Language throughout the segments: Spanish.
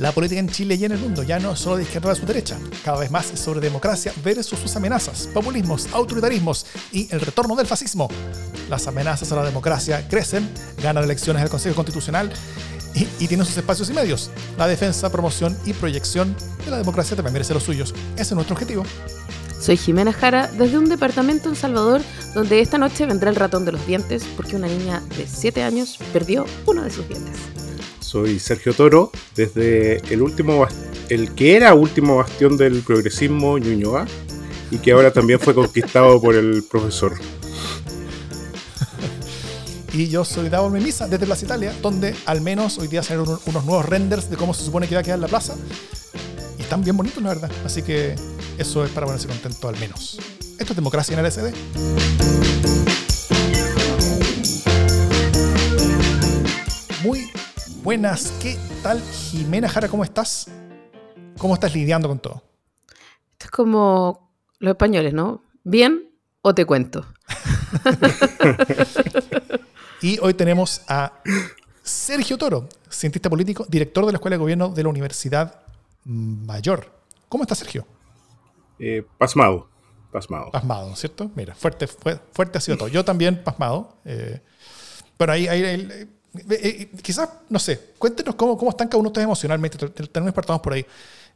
La política en Chile y en el mundo ya no es solo de izquierda a su derecha, cada vez más es sobre democracia versus sus amenazas, populismos, autoritarismos y el retorno del fascismo. Las amenazas a la democracia crecen, ganan elecciones al Consejo Constitucional y, y, tienen sus espacios y medios. La defensa, promoción y proyección de la democracia también merece los suyos. Ese es nuestro objetivo. Soy Jimena Jara desde un departamento en Salvador donde esta noche vendrá el ratón de los dientes porque una niña de 7 años perdió uno de sus dientes. Soy Sergio Toro desde el último el que era último bastión del progresismo Ñuñoa y que ahora también fue conquistado por el profesor. Y yo soy Davor Memisa desde Plaza Italia, donde al menos hoy día salieron unos nuevos renders de cómo se supone que va a quedar la plaza. Y están bien bonitos, la verdad. Así que eso es para ponerse contento al menos. Esto es democracia en LSD. Muy buenas. ¿Qué tal, Jimena Jara? ¿Cómo estás? ¿Cómo estás lidiando con todo? Esto es como los españoles, ¿no? ¿Bien o te cuento? y hoy tenemos a Sergio Toro, cientista político, director de la Escuela de Gobierno de la Universidad Mayor. ¿Cómo estás, Sergio? Eh, pasmado, pasmado. Pasmado, ¿cierto? Mira, fuerte, fuerte ha sido todo. Yo también pasmado. Eh, pero ahí, ahí, ahí eh, eh, quizás, no sé, cuéntenos cómo, cómo están cada uno de ustedes emocionalmente. Tenemos partamos por ahí.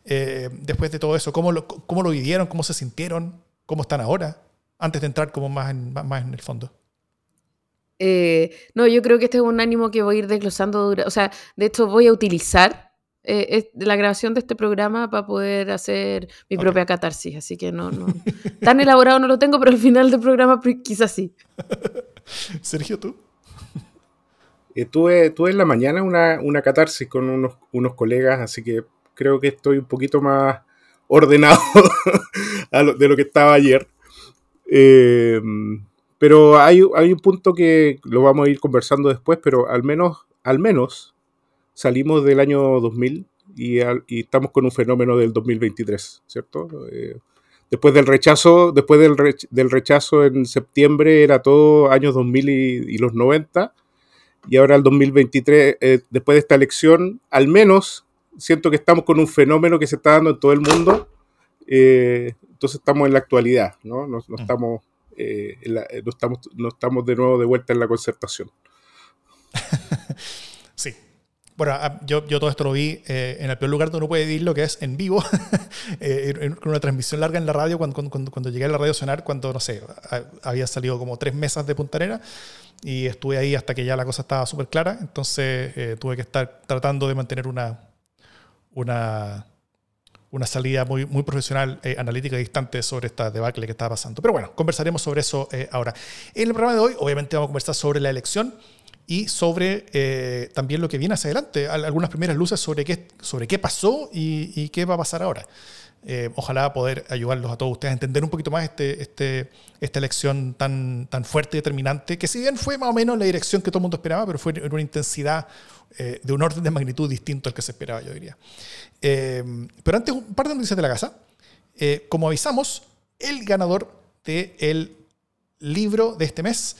Eh, después de todo eso, ¿cómo lo, cómo lo vivieron, cómo se sintieron, cómo están ahora, antes de entrar como más en, más en el fondo. No, yo creo que este es un ánimo que voy a ir desglosando. O sea, de hecho, voy a utilizar eh, la grabación de este programa para poder hacer mi okay. propia catarsis. Así que no, no. Tan elaborado no lo tengo, pero al final del programa quizás sí. Sergio, ¿tú? Eh, tuve, tuve en la mañana una, una catarsis con unos, unos colegas, así que creo que estoy un poquito más ordenado de lo que estaba ayer. Eh, pero hay, hay, un punto que lo vamos a ir conversando después, pero al menos, al menos salimos del año 2000 y, estamos con un fenómeno del 2023, ¿cierto? Eh, después del rechazo, después del, del, rechazo en septiembre era todo años 2000 y, y los 90 y ahora el 2023, eh, después de esta elección, al menos siento que estamos con un fenómeno que se está dando en todo el mundo. Eh, entonces estamos en la actualidad, ¿no? No, no estamos, eh, la, no, estamos, no estamos de nuevo de vuelta en la concertación. sí. Bueno, yo, yo todo esto lo vi eh, en el peor lugar donde uno puede vivir, lo que es en vivo, eh, con una transmisión larga en la radio, cuando, cuando, cuando, llegué a la radio sonar, cuando, no sé, había salido como tres mesas de Punta Arena, y estuve ahí hasta que ya la cosa estaba súper clara, entonces eh, tuve que estar tratando de mantener una, una, una salida muy, muy profesional, eh, analítica y distante sobre esta debacle que estaba pasando. Pero bueno, conversaremos sobre eso eh, ahora. En el programa de hoy, obviamente, vamos a conversar sobre la elección y sobre eh, también lo que viene hacia adelante, algunas primeras luces sobre qué, sobre qué pasó y, y qué va a pasar ahora. Eh, ojalá poder ayudarlos a todos ustedes a entender un poquito más este, este, esta elección tan, tan fuerte y determinante, que si bien fue más o menos la dirección que todo el mundo esperaba, pero fue en una intensidad eh, de un orden de magnitud distinto al que se esperaba, yo diría. Eh, pero antes, un par de noticias de la casa. Eh, como avisamos, el ganador del libro de este mes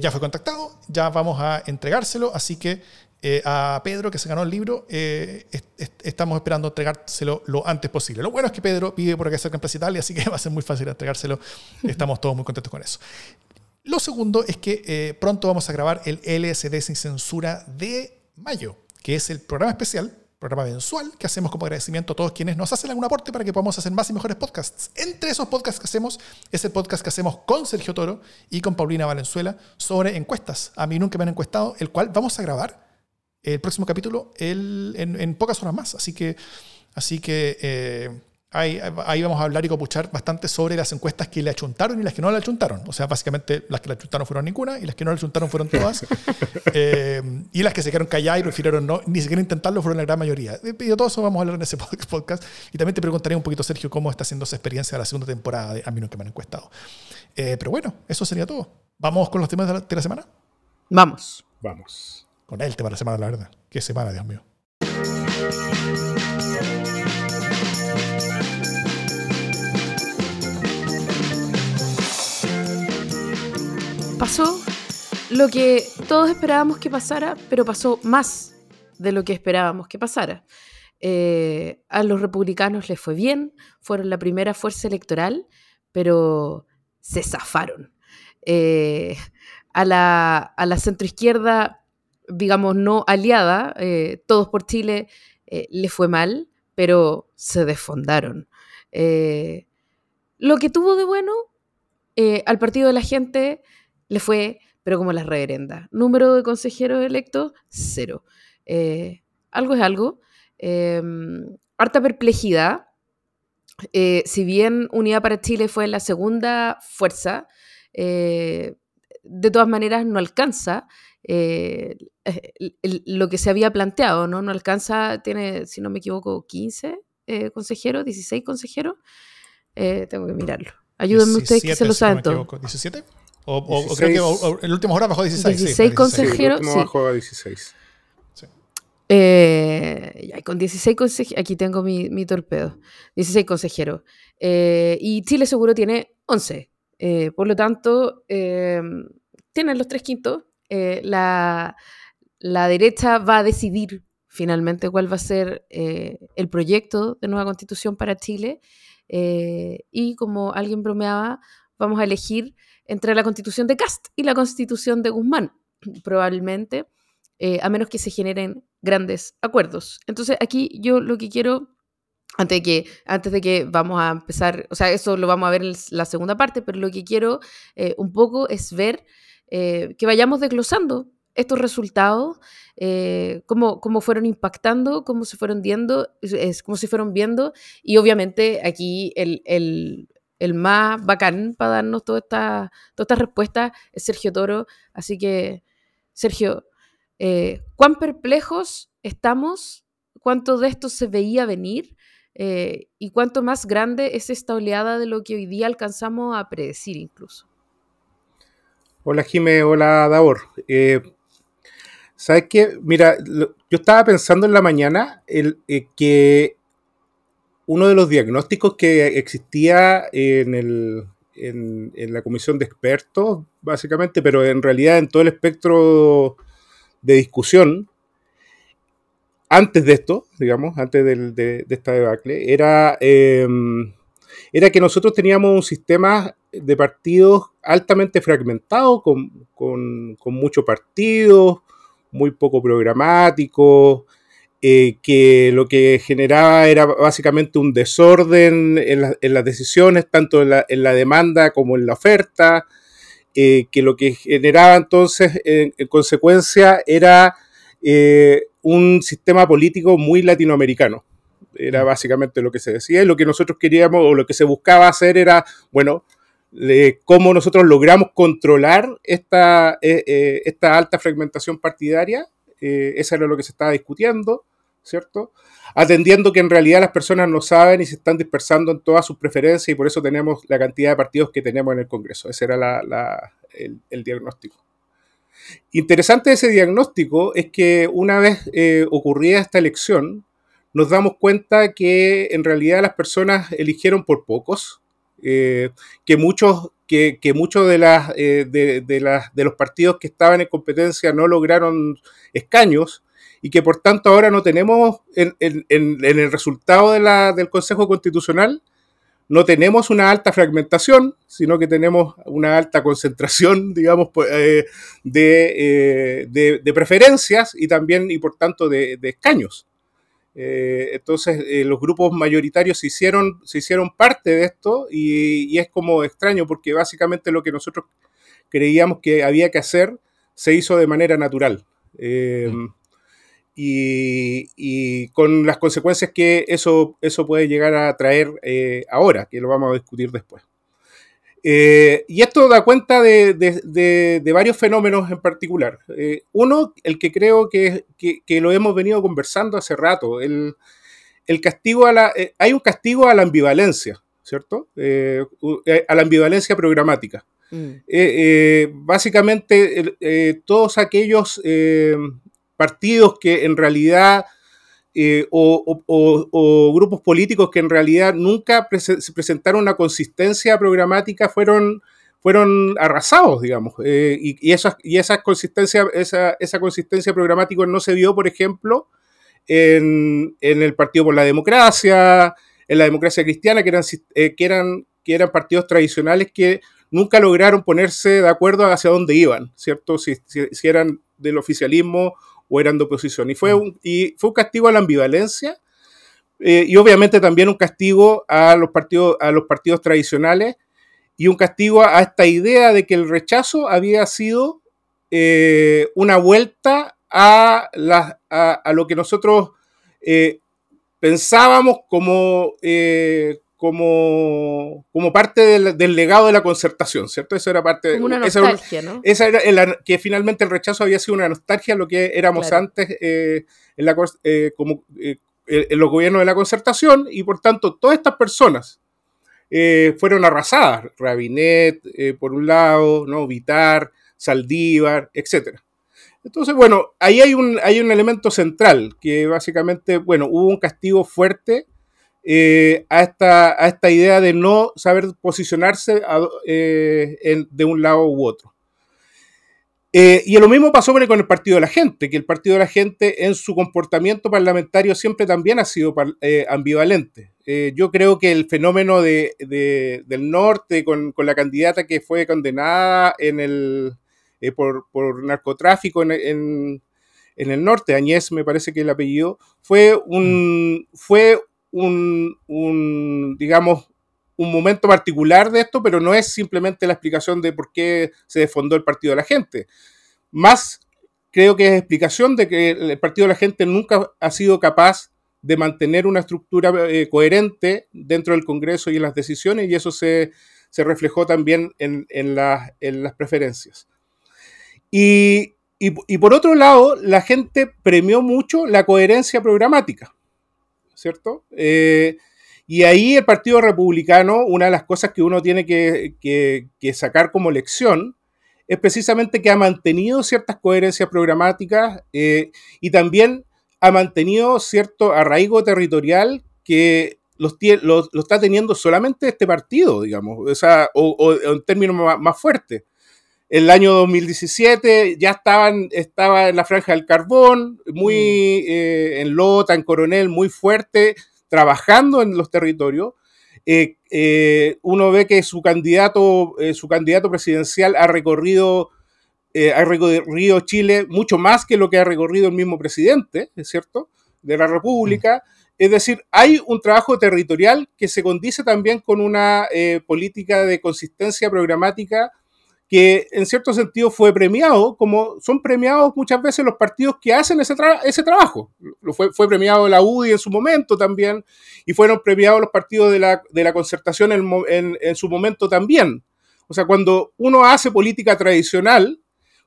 ya fue contactado, ya vamos a entregárselo, así que eh, a Pedro, que se ganó el libro, eh, est est estamos esperando entregárselo lo antes posible. Lo bueno es que Pedro vive por acá cerca en Plaza Italia, así que va a ser muy fácil entregárselo. Estamos todos muy contentos con eso. Lo segundo es que eh, pronto vamos a grabar el LSD sin censura de mayo, que es el programa especial, programa mensual, que hacemos como agradecimiento a todos quienes nos hacen algún aporte para que podamos hacer más y mejores podcasts. Entre esos podcasts que hacemos es el podcast que hacemos con Sergio Toro y con Paulina Valenzuela sobre encuestas. A mí nunca me han encuestado, el cual vamos a grabar el próximo capítulo el, en, pocas horas más. Así que, así que eh, ahí, ahí, vamos a hablar y copuchar bastante sobre las encuestas que le achuntaron y las que no le achuntaron. O sea, básicamente las que le achuntaron fueron ninguna y las que no le achuntaron fueron todas. eh, y las que se quedaron calladas y prefirieron no, ni siquiera intentarlo fueron la gran mayoría. Y de todo eso vamos a hablar en ese podcast. Y también te preguntaré un poquito, Sergio, cómo está haciendo esa experiencia de la segunda temporada de A mí no que me han encuestado. Eh, pero bueno, eso sería todo. ¿Vamos con los temas de la, de la semana? Vamos. Vamos con el tema de la semana, la verdad. Qué semana, Dios mío. Pasó lo que todos esperábamos que pasara, pero pasó más de lo que esperábamos que pasara. eh, a los republicanos les fue bien, fueron la primera fuerza electoral, pero se zafaron. Eh, a, la, a la centroizquierda, digamos, no aliada, eh, todos por Chile, le fue mal, pero se desfondaron. lo que tuvo de bueno al partido de la gente le fue, pero como las reverendas. Número de consejeros electos, cero. algo es algo. Em, harta perplejidad. Eh, si bien Unidad para Chile fue la segunda fuerza, eh, de todas maneras no alcanza eh, lo que se había planteado, ¿no? No alcanza, tiene, si no me equivoco, 15 consejeros, 16 consejeros. tengo que mirarlo. Ayúdenme ustedes que se lo saben todo. ¿17? O, creo que en última hora bajó a 16. 16 consejeros. Sí, bajó a 16. Eh, con 16 consejeros, aquí tengo mi, torpedo, 16 consejeros. Eh, y Chile seguro tiene 11. Eh, por lo tanto, tienen los tres quintos. La, la, derecha va a decidir finalmente cuál va a ser el proyecto de nueva constitución para Chile. y como alguien bromeaba, vamos a elegir entre la constitución de Cast y la constitución de Guzmán, probablemente. a menos que se generen grandes acuerdos. Entonces aquí yo lo que quiero, antes de que, antes de que vamos a empezar, o sea, eso lo vamos a ver en la segunda parte, pero lo que quiero eh, un poco es ver eh, que vayamos desglosando estos resultados, eh, cómo, cómo, fueron impactando, cómo se fueron viendo, cómo se fueron viendo, y obviamente aquí el, el, el más bacán para darnos toda esta, toda esta respuesta es Sergio Toro, así que Sergio, eh, cuán perplejos estamos, cuánto de esto se veía venir eh, y cuánto más grande es esta oleada de lo que hoy día alcanzamos a predecir incluso. Hola Jime, hola Davor. Eh, ¿Sabes qué? Mira, yo estaba pensando en la mañana el, que uno de los diagnósticos que existía en, el, en, la comisión de expertos, básicamente, pero en realidad en todo el espectro de discusión antes de esto, digamos, antes de, esta debacle, era, em, era que nosotros teníamos un sistema de partidos altamente fragmentado, con, con, muchos partidos, muy poco programático, eh, que lo que generaba era básicamente un desorden en, las decisiones, tanto en la, demanda como en la oferta, eh, que lo que generaba entonces en, consecuencia era eh, un sistema político muy latinoamericano. Era mm. básicamente lo que se decía y lo que nosotros queríamos o lo que se buscaba hacer era, bueno, cómo nosotros logramos controlar esta, eh, esta alta fragmentación partidaria. Eso era lo que se estaba discutiendo, ¿cierto? atendiendo que en realidad las personas no saben y se están dispersando en todas sus preferencias y por eso tenemos la cantidad de partidos que tenemos en el Congreso. Ese era el, diagnóstico. Interesante ese diagnóstico es que una vez eh, ocurrida esta elección, nos damos cuenta que en realidad las personas eligieron por pocos, eh, que muchos, que, muchos de, las, eh, de, las, de los partidos que estaban en competencia no lograron escaños y que por tanto ahora no tenemos en, el resultado del Consejo Constitucional, no tenemos una alta fragmentación, sino que tenemos una alta concentración, digamos, eh, eh, de, preferencias y también, y por tanto, de, escaños. Eh, entonces, los grupos mayoritarios se hicieron, se hicieron parte de esto y, es como extraño porque básicamente lo que nosotros creíamos que había que hacer se hizo de manera natural. Mm y, con las consecuencias que eso, eso puede llegar a traer eh, ahora, que lo vamos a discutir después. Eh, y esto da cuenta de, varios fenómenos en particular. Eh, uno, el que creo que, lo hemos venido conversando hace rato, el, castigo a la, hay un castigo a la ambivalencia, ¿cierto? a la ambivalencia programática. Mm. básicamente, todos aquellos partidos que en realidad, eh, o, grupos políticos que en realidad nunca presentaron una consistencia programática fueron, fueron arrasados, digamos. Eh, y, y, esa, y esa, consistencia, esa, esa consistencia programática no se vio, por ejemplo, en, el Partido por la Democracia, en la democracia cristiana, que eran, eh, que eran, que eran partidos tradicionales que nunca lograron ponerse de acuerdo hacia dónde iban, ¿cierto? Si, si, eran del oficialismo o eran de oposición. Y fue mm. un, y fue un castigo a la ambivalencia eh, y obviamente también un castigo a los, partidos, a los partidos tradicionales y un castigo a, esta idea de que el rechazo había sido eh, una vuelta a, la, a, lo que nosotros eh, pensábamos como, como, como parte del, legado de la concertación, ¿cierto? Eso era parte como una nostalgia, ¿no? Esa era que finalmente el rechazo había sido una nostalgia a lo que éramos antes en la, como, en los gobiernos de la concertación y por tanto todas estas personas eh, fueron arrasadas. Rabinet, eh, por un lado, ¿no? Vitar, Saldívar, etc. Entonces, bueno, ahí hay un, hay un elemento central que básicamente, bueno, hubo un castigo fuerte eh, a, esta, a, esta, idea de no saber posicionarse de un lado u otro. Eh, y lo mismo pasó con el Partido de la Gente, que el Partido de la Gente en su comportamiento parlamentario siempre también ha sido eh, ambivalente. Eh, yo creo que el fenómeno de, del norte con, la candidata que fue condenada en el, por, narcotráfico en, el norte, Añez me parece que el apellido, fue un, fue un, digamos, un momento particular de esto, pero no es simplemente la explicación de por qué se defondó el Partido de la Gente. Más creo que es explicación de que el Partido de la Gente nunca ha sido capaz de mantener una estructura eh, coherente dentro del Congreso y en las decisiones, y eso se, reflejó también en, las preferencias. Y, por otro lado, la gente premió mucho la coherencia programática, ¿cierto? Eh, y ahí el Partido Republicano, una de las cosas que uno tiene que, sacar como lección es precisamente que ha mantenido ciertas coherencias programáticas eh, y también ha mantenido cierto arraigo territorial que lo, está teniendo solamente este partido, digamos, o, sea, o, en términos más, fuertes. El año 2017 ya estaban, estaba en la franja del carbón, muy mm. eh, en Lota, en Coronel, muy fuerte, trabajando en los territorios, eh, eh, uno ve que su candidato, eh, su candidato presidencial ha recorrido, ha recorrido Chile mucho más que lo que ha recorrido el mismo presidente, ¿es cierto?, de la República. Mm. Es decir, hay un trabajo territorial que se condice también con una política de consistencia programática que en cierto sentido fue premiado, como son premiados muchas veces los partidos que hacen ese, ese trabajo. Fue, fue, premiado la UDI en su momento también, y fueron premiados los partidos de la, de la concertación en, en, su momento también. O sea, cuando uno hace política tradicional,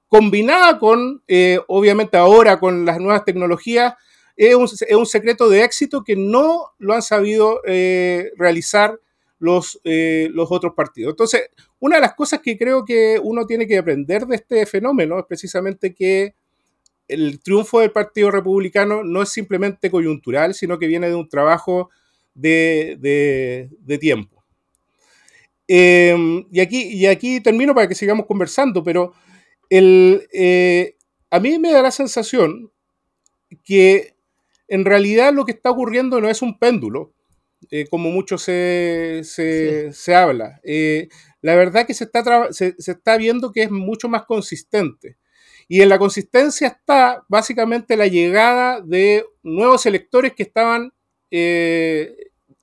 combinada con, eh, obviamente ahora con las nuevas tecnologías, es un, es un, secreto de éxito que no lo han sabido eh, realizar los, eh, los otros partidos. Entonces, una de las cosas que creo que uno tiene que aprender de este fenómeno es precisamente que el triunfo del Partido Republicano no es simplemente coyuntural, sino que viene de un trabajo de, tiempo. Em, y, aquí, y aquí termino para que sigamos conversando, pero el, eh, a mí me da la sensación que en realidad lo que está ocurriendo no es un péndulo, eh, como mucho se, se, habla. Eh, la verdad que se está, se, está viendo que es mucho más consistente. Y en la consistencia está básicamente la llegada de nuevos electores que estaban eh,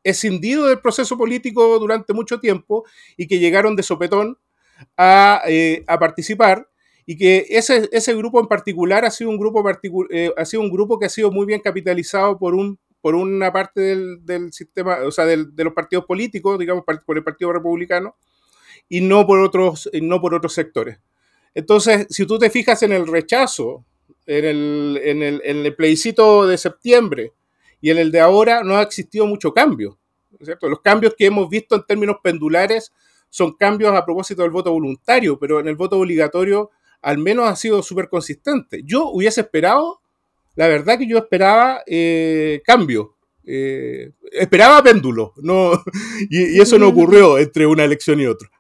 escindidos del proceso político durante mucho tiempo y que llegaron de sopetón a, a participar y que ese, ese, grupo en particular ha sido un grupo, ha sido un grupo que ha sido muy bien capitalizado por un por una parte del, sistema, o sea, de los partidos políticos, digamos, por el Partido Republicano, y no por otros, no por otros sectores. Entonces, si tú te fijas en el rechazo, en el, en el, en el plebiscito de septiembre y en el de ahora, no ha existido mucho cambio. Los cambios que hemos visto en términos pendulares son cambios a propósito del voto voluntario, pero en el voto obligatorio al menos ha sido súper consistente. Yo hubiese esperado la verdad que yo esperaba eh, cambio, eh, esperaba péndulo, no, y, eso no ocurrió entre una elección y otra.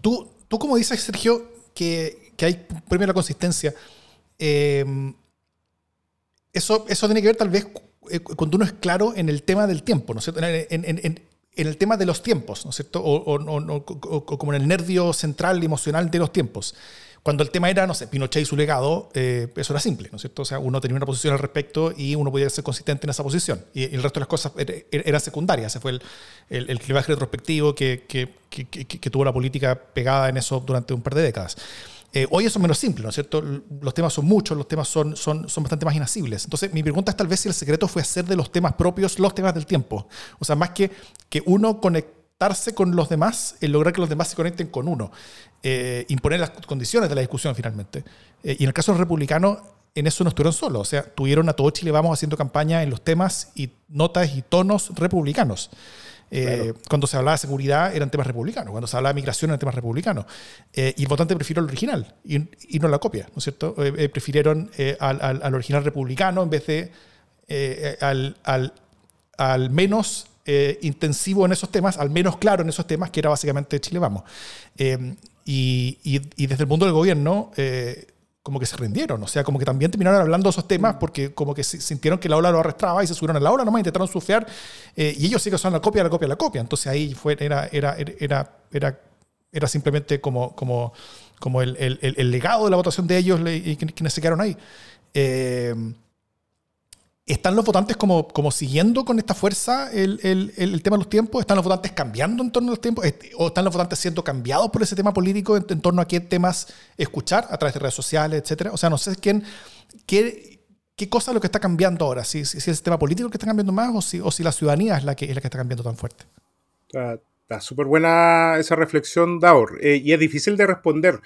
Tú, tú como dices, Sergio, que, que hay primero la consistencia, em, eso, eso tiene que ver tal vez eh, cuando uno es claro en el tema del tiempo, ¿no es cierto? En, el tema de los tiempos, ¿no es cierto? O, como en el nervio central y emocional de los tiempos. Cuando el tema era, no sé, Pinochet y su legado, eh, eso era simple, ¿no es cierto? O sea, uno tenía una posición al respecto y uno podía ser consistente en esa posición. Y, el resto de las cosas era, secundaria. Ese fue el, el, el clivaje retrospectivo que, que, que, tuvo la política pegada en eso durante un par de décadas. Eh, hoy eso es menos simple, ¿no es cierto? Los temas son muchos, los temas son, son, son bastante más inasibles. Entonces, mi pregunta es tal vez si el secreto fue hacer de los temas propios los temas del tiempo. O sea, más que, que uno conectarse con los demás, el lograr que los demás se conecten con uno. Eh, imponer las condiciones de la discusión finalmente. Eh, y en el caso de los republicanos, en eso no estuvieron solos. O sea, tuvieron a todo Chile, vamos haciendo campaña en los temas y notas y tonos republicanos. Eh, cuando se hablaba de seguridad eran temas republicanos, cuando se hablaba de migración eran temas republicanos. Eh, y el votante prefirió el original y, no la copia, ¿no es cierto? Eh, prefirieron al, al, original republicano en vez de al, al, al, menos intensivo en esos temas, al menos claro en esos temas, que era básicamente Chile Vamos. Y, y, y, desde el mundo del gobierno como que se rindieron, o sea, como que también terminaron hablando de esos temas porque como que sintieron que la ola lo arrastraba y se subieron a la ola nomás, intentaron surfear eh, y ellos sí que son la copia, la copia, la copia. Entonces ahí fue, era, era, era, era, era simplemente como, como, como el, el, el legado de la votación de ellos y quienes se quedaron ahí. ¿Están los votantes como, como siguiendo con esta fuerza el, el, el, tema de los tiempos? ¿Están los votantes cambiando en torno a los tiempos? ¿O están los votantes siendo cambiados por ese tema político en, torno a qué temas escuchar a través de redes sociales, etcétera? O sea, no sé quién, qué, qué cosa es lo que está cambiando ahora, si, si, es el tema político el que está cambiando más o si, o si la ciudadanía es la que, es la que está cambiando tan fuerte. Está súper buena esa reflexión, Daur, eh, y es difícil de responder.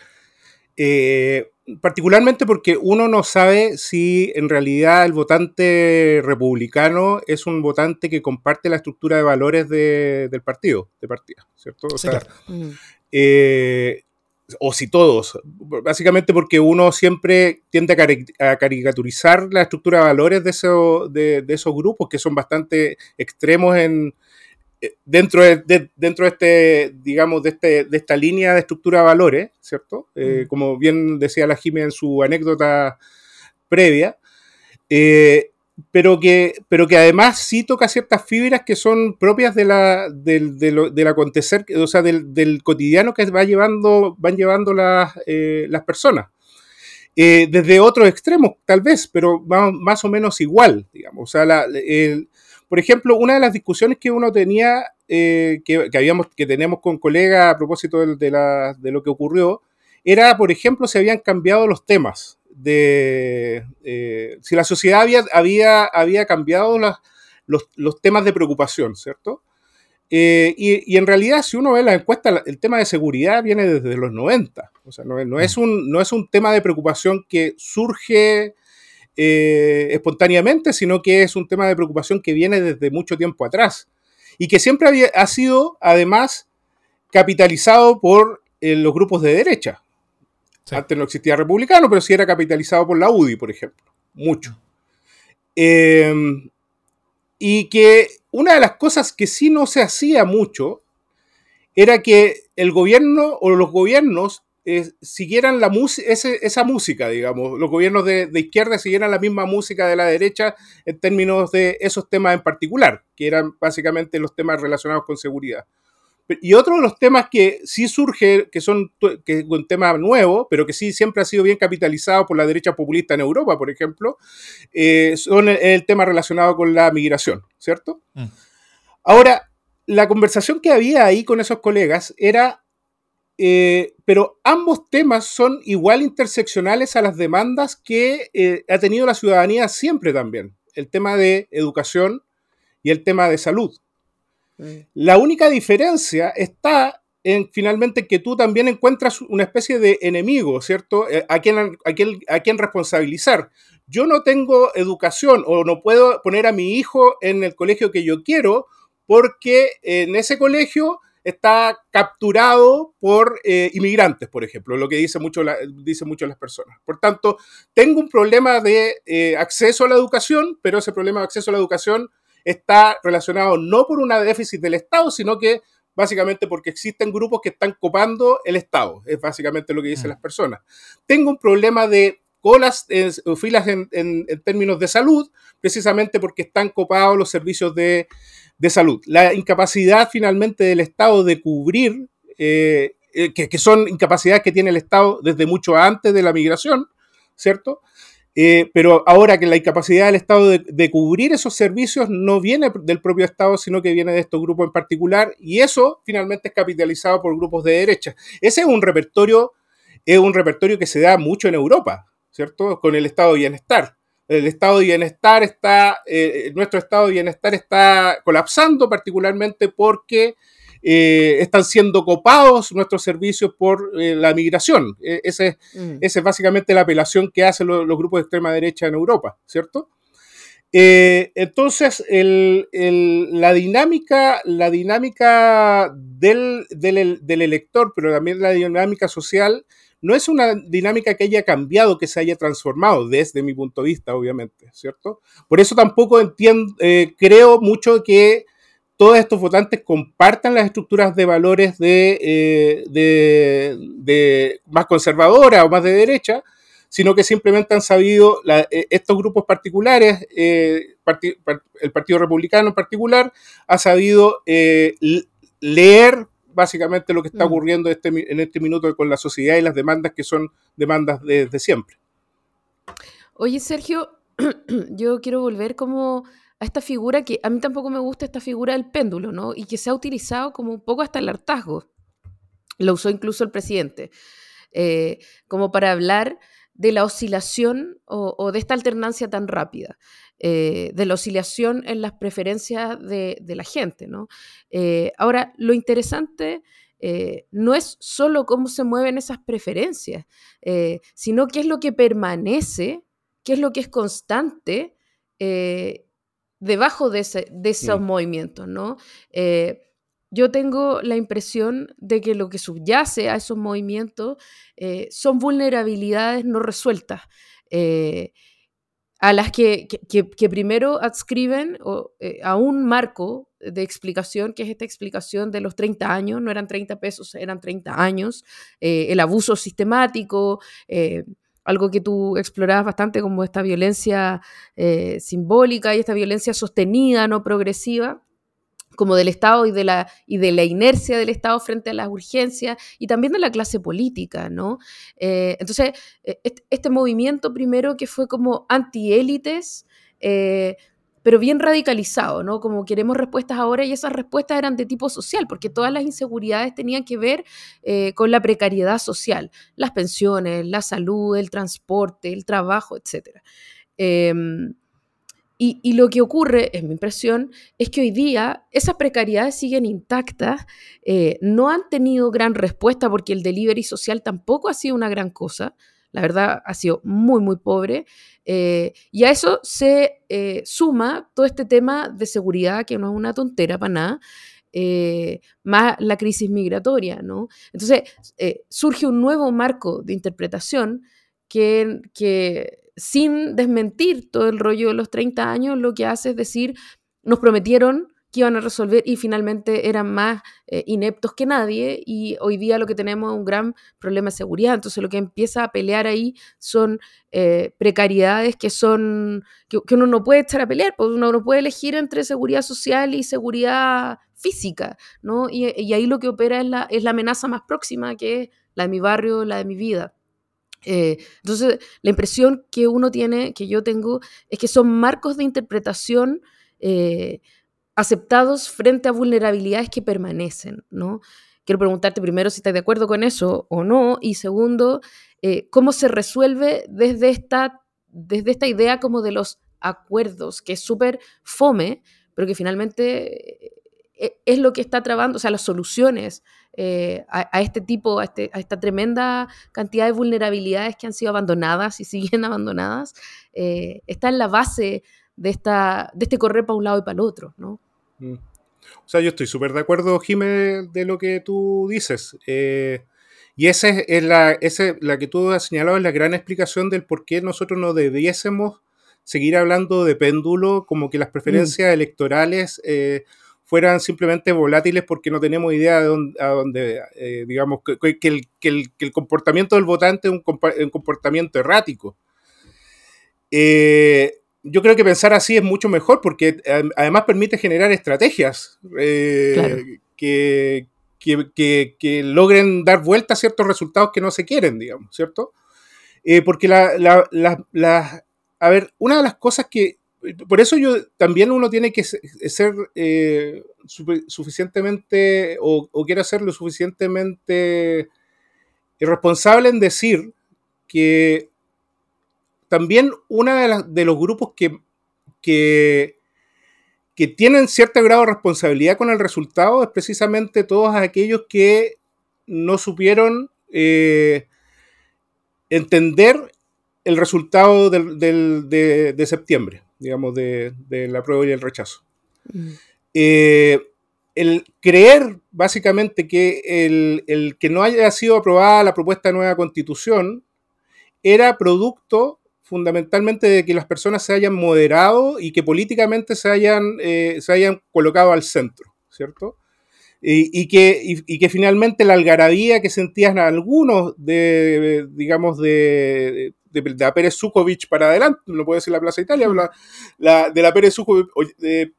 Eh, particularmente porque uno no sabe si en realidad el votante republicano es un votante que comparte la estructura de valores del partido, de partida, ¿cierto? O, mm. eh, o si todos, básicamente porque uno siempre tiende a, caricaturizar la estructura de valores de, de esos grupos que son bastante extremos en, eh, dentro de, dentro de este, digamos, de, este, de esta línea de estructura de valores, ¿cierto? Eh, como bien decía la Jimé en su anécdota previa, eh, pero, que, pero que además sí toca ciertas fibras que son propias de la, del, del acontecer, o sea, del, del, cotidiano que va llevando, van llevando las, las personas. desde otros extremos, tal vez, pero más, más o menos igual, digamos. O sea, la, el, por ejemplo, una de las discusiones que uno tenía, eh, que, habíamos, que tenemos con colegas a propósito de, lo que ocurrió, era, por ejemplo, si habían cambiado los temas. De, eh, si la sociedad había, había, había cambiado los, temas de preocupación, ¿cierto? Eh, y, en realidad, si uno ve la encuesta, el tema de seguridad viene desde los 90. O sea, no, no, es, un, no es un tema de preocupación que surge eh, espontáneamente, sino que es un tema de preocupación que viene desde mucho tiempo atrás y que siempre había, ha sido, además, capitalizado por eh, los grupos de derecha. Antes no existía republicano, pero sí era capitalizado por la UDI, por ejemplo. Mucho. Em, y que una de las cosas que sí no se hacía mucho era que el gobierno o los gobiernos siguieran la esa música, digamos, los gobiernos de, izquierda siguieran la misma música de la derecha en términos de esos temas en particular, que eran básicamente los temas relacionados con seguridad. Y otro de los temas que sí surge, que son que un tema nuevo, pero que sí siempre ha sido bien capitalizado por la derecha populista en Europa, por ejemplo, eh, son el, tema relacionado con la migración, ¿cierto? Mm. Ahora, la conversación que había ahí con esos colegas era eh, pero ambos temas son igual interseccionales a las demandas que eh, ha tenido la ciudadanía siempre también. El tema de educación y el tema de salud. La única diferencia está en finalmente que tú también encuentras una especie de enemigo, ¿cierto? Eh, a, quien, a, a quien responsabilizar. Yo no tengo educación o no puedo poner a mi hijo en el colegio que yo quiero porque en ese colegio está capturado por eh, inmigrantes, por ejemplo, lo que dice mucho, dice mucho las personas. Por tanto, tengo un problema de eh, acceso a la educación, pero ese problema de acceso a la educación está relacionado no por una déficit del Estado, sino que básicamente porque existen grupos que están copando el Estado, es básicamente lo que dicen mm. las personas. Tengo un problema de colas, filas en, términos de salud, precisamente porque están copados los servicios de, salud. La incapacidad finalmente del Estado de cubrir, eh, eh, que, son incapacidades que tiene el Estado desde mucho antes de la migración, ¿cierto? Eh, pero ahora que la incapacidad del Estado de, cubrir esos servicios no viene del propio Estado, sino que viene de estos grupos en particular, y eso finalmente es capitalizado por grupos de derecha. Ese es un repertorio, es un repertorio que se da mucho en Europa, ¿cierto? Con el estado de bienestar. El estado de bienestar está, eh, nuestro estado de bienestar está colapsando particularmente porque eh, están siendo copados nuestros servicios por eh, la migración. E, ese, mm. Esa es básicamente la apelación que hacen los, grupos de extrema derecha en Europa, ¿cierto? entonces, la dinámica, la dinámica del, del, elector, pero también la dinámica social, no es una dinámica que haya cambiado, que se haya transformado, desde mi punto de vista, obviamente, ¿cierto? Por eso tampoco entiendo, eh, creo mucho que todos estos votantes compartan las estructuras de valores de, eh, de, más conservadora o más de derecha, sino que simplemente han sabido, eh, estos grupos particulares, el Partido Republicano en particular, ha sabido leer básicamente lo que está mm. ocurriendo este, en este minuto con la sociedad y las demandas que son demandas desde de siempre. Oye, Sergio, yo quiero volver como a esta figura que a mí tampoco me gusta esta figura del péndulo, ¿no? Y que se ha utilizado como un poco hasta el hartazgo. Lo usó incluso el presidente, eh, como para hablar de la oscilación o, de esta alternancia tan rápida, eh, de la oscilación en las preferencias de, la gente. ¿no? Eh, ahora, lo interesante eh, no es solo cómo se mueven esas preferencias, sino qué es lo que permanece, qué es lo que es constante debajo de, esos movimientos. ¿no? Yo tengo la impresión de que lo que subyace a esos movimientos eh, son vulnerabilidades no resueltas, eh, a las que, primero adscriben eh, a un marco de explicación, que es esta explicación de los 30 años, no eran 30 pesos, eran 30 años, el abuso sistemático, algo que tú explorabas bastante como esta violencia simbólica y esta violencia sostenida, no progresiva como del Estado y de, la, y de la inercia del Estado frente a las urgencias y también de la clase política, ¿no? Eh, entonces, e, este movimiento primero que fue como antiélites, eh, pero bien radicalizado, ¿no? Como queremos respuestas ahora y esas respuestas eran de tipo social, porque todas las inseguridades tenían que ver eh, con la precariedad social, las pensiones, la salud, el transporte, el trabajo, etc. Y, lo que ocurre, en mi impresión, es que hoy día esas precariedades siguen intactas, eh, no han tenido gran respuesta porque el delivery social tampoco ha sido una gran cosa, la verdad ha sido muy, muy pobre, eh, y a eso se eh, suma todo este tema de seguridad, que no es una tontera para nada, más la crisis migratoria, ¿no? Entonces, surge un nuevo marco de interpretación que, que sin desmentir todo el rollo de los 30 años, lo que hace es decir, nos prometieron que iban a resolver y finalmente eran más eh, ineptos que nadie y hoy día lo que tenemos es un gran problema de seguridad. Entonces lo que empieza a pelear ahí son eh, precariedades que son que, uno no puede estar a pelear, porque uno no puede elegir entre seguridad social y seguridad física, ¿no? Y, y ahí lo que opera es la, es la amenaza más próxima, que es la de mi barrio, la de mi vida. Eh, entonces, la impresión que uno tiene, que yo tengo, es que son marcos de interpretación eh, aceptados frente a vulnerabilidades que permanecen, ¿no? Quiero preguntarte primero si estás de acuerdo con eso o no, y segundo, eh, cómo se resuelve desde esta, desde esta idea como de los acuerdos, que es súper fome, pero que finalmente es lo que está trabando, o sea, las soluciones eh, a, este tipo, este, a, esta tremenda cantidad de vulnerabilidades que han sido abandonadas y siguen abandonadas, eh, está en la base de, esta, de este correr para un lado y para el otro, ¿no? Mm. O sea, yo estoy súper de acuerdo, Jimé, de lo que tú dices. Eh, y esa es, la, esa, la que tú has señalado, es la gran explicación del por qué nosotros no debiésemos seguir hablando de péndulo, como que las preferencias mm. electorales fueran simplemente volátiles porque no tenemos idea de dónde, a dónde eh, digamos, que, el, que, el, que, el, comportamiento del votante es un, comportamiento errático. Eh, yo creo que pensar así es mucho mejor porque además permite generar estrategias que, que, logren dar vuelta a ciertos resultados que no se quieren, digamos, ¿cierto? porque la, la, a ver, una de las cosas que, por eso yo también uno tiene que ser eh, suficientemente o, o, quiere ser lo suficientemente irresponsable en decir que también uno de, de, los grupos que, que, que, tienen cierto grado de responsabilidad con el resultado es precisamente todos aquellos que no supieron eh, entender el resultado del, de, septiembre, digamos, de, la prueba y el rechazo. Mm. Eh, el creer básicamente que el, que no haya sido aprobada la propuesta de nueva constitución era producto fundamentalmente de que las personas se hayan moderado y que políticamente se hayan, eh, se hayan colocado al centro, ¿cierto? Y, que, que finalmente la algarabía que sentían algunos de, digamos, de, de, la Pérez Sukovic para adelante, no puedo decir la Plaza Italia, la, de la Pérez Sukovic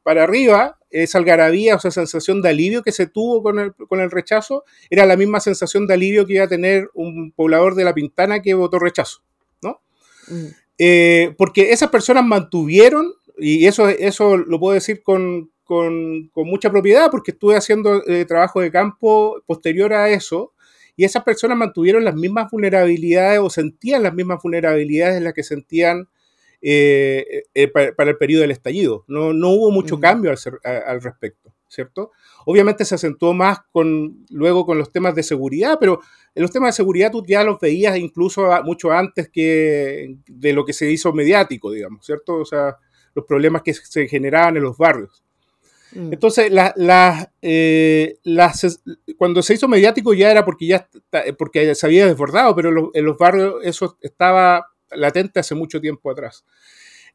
para arriba, esa algarabía, o esa sensación de alivio que se tuvo con el, con el rechazo, era la misma sensación de alivio que iba a tener un poblador de La Pintana que votó rechazo, ¿no? Mm. Eh, porque esas personas mantuvieron, y eso, eso lo puedo decir con, con, con mucha propiedad, porque estuve haciendo eh, trabajo de campo posterior a eso, y esas personas mantuvieron las mismas vulnerabilidades o sentían las mismas vulnerabilidades en las que sentían eh, eh, para, el periodo del estallido. No, no hubo mucho cambio al, respecto, ¿cierto? Obviamente se acentuó más con, luego con los temas de seguridad, pero en los temas de seguridad tú ya los veías incluso mucho antes que de lo que se hizo mediático, digamos, ¿cierto? O sea, los problemas que se generaban en los barrios. Mm. Entonces, eh, cuando se hizo mediático ya era porque ya porque se había desbordado, pero en los, barrios eso estaba latente hace mucho tiempo atrás.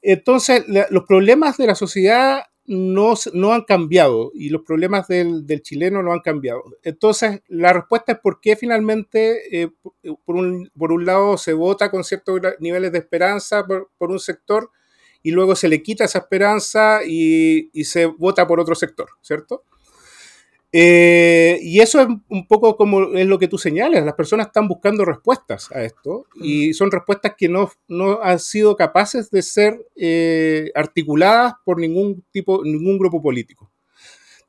Entonces, los problemas de la sociedad no, no, han cambiado y los problemas del, chileno no han cambiado. Entonces, la respuesta es por qué finalmente, eh, por, un, por, un, lado, se vota con ciertos niveles de esperanza por un sector y luego se le quita esa esperanza y, se vota por otro sector, ¿cierto? Eh, y eso es un poco como es lo que tú señalas, las personas están buscando respuestas a esto y son respuestas que no, no han sido capaces de ser eh, articuladas por ningún tipo, ningún grupo político.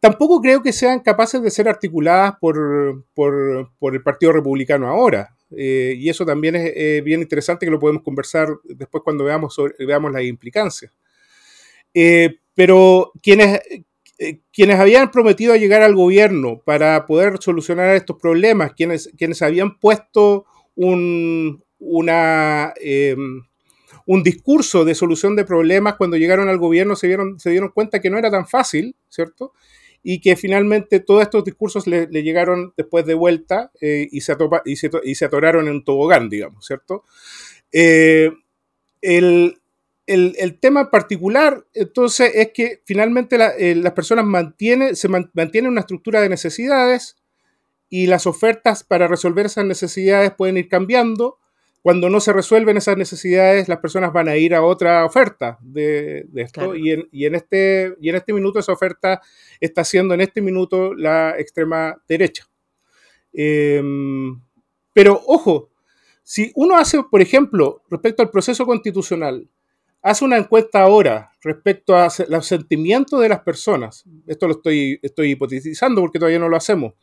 Tampoco creo que sean capaces de ser articuladas por, por, por el Partido Republicano ahora. Eh, y eso también es eh, bien interesante que lo podemos conversar después cuando veamos, veamos las implicancias. Eh, pero quienes, quienes habían prometido llegar al gobierno para poder solucionar estos problemas, quienes, quienes habían puesto un, una, em, un discurso de solución de problemas cuando llegaron al gobierno se, vieron, se dieron cuenta que no era tan fácil, ¿cierto? Y que finalmente todos estos discursos le, llegaron después de vuelta eh, y, se se y, se atoraron en tobogán, digamos, ¿cierto? Eh, el, el, el, tema particular, entonces, es que finalmente eh, las personas mantienen, se mantienen una estructura de necesidades y las ofertas para resolver esas necesidades pueden ir cambiando cuando no se resuelven esas necesidades, las personas van a ir a otra oferta de, esto. Y, en, este, y en este minuto esa oferta está siendo en este minuto la extrema derecha. Em, pero ojo, si uno hace, por ejemplo, respecto al proceso constitucional, hace una encuesta ahora respecto a los sentimientos de las personas, esto lo estoy, estoy hipotetizando porque todavía no lo hacemos,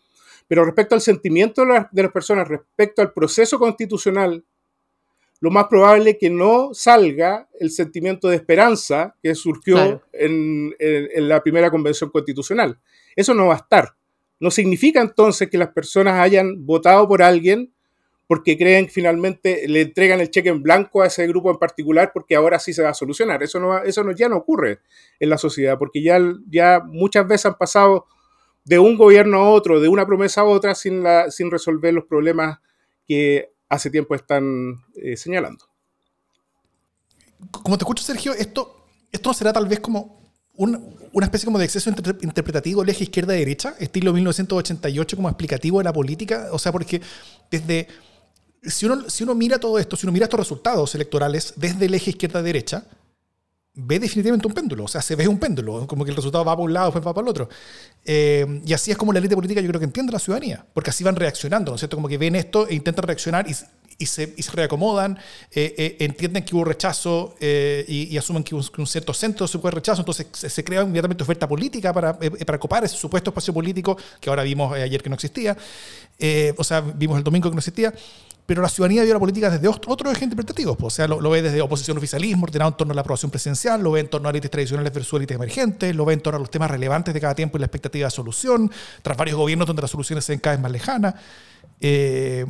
pero respecto al sentimiento de las personas, respecto al proceso constitucional lo más probable es que no salga el sentimiento de esperanza que surgió en, la primera convención constitucional. Eso no va a estar. No significa entonces que las personas hayan votado por alguien porque creen que finalmente le entregan el cheque en blanco a ese grupo en particular porque ahora sí se va a solucionar. Eso, no, eso no, ya no ocurre en la sociedad porque ya, ya muchas veces han pasado de un gobierno a otro, de una promesa a otra, sin, la, sin resolver los problemas que hace tiempo están eh, señalando. Como te escucho, Sergio, esto, esto no será tal vez como una especie como de exceso interpretativo eje izquierda-derecha, estilo 1988 como explicativo de la política. O sea, porque desde si uno, si uno mira todo esto, si uno mira estos resultados electorales desde el eje izquierda-derecha, ve definitivamente un péndulo, o sea, se ve un péndulo, como que el resultado va para un lado, después va para el otro. Eh, y así es como la élite política yo creo que entiende la ciudadanía, porque así van reaccionando, ¿no es cierto? Como que ven esto e intentan reaccionar y, y, se, y se, reacomodan, eh, eh, entienden que hubo rechazo eh, y, y, asumen que un, que un, cierto centro se puede rechazo, entonces se, se crea inmediatamente oferta política para, eh, para copar ese supuesto espacio político que ahora vimos ayer que no existía, o sea, vimos el domingo que no existía pero la ciudadanía vio la política desde otros ejes interpretativos. O sea, lo, ve desde oposición oficialismo, ordenado en torno a la aprobación presidencial, lo ve en torno a élites tradicionales versus élites emergentes, lo ve en torno a los temas relevantes de cada tiempo y la expectativa de solución, tras varios gobiernos donde las soluciones se ven cada vez más lejanas. Eh,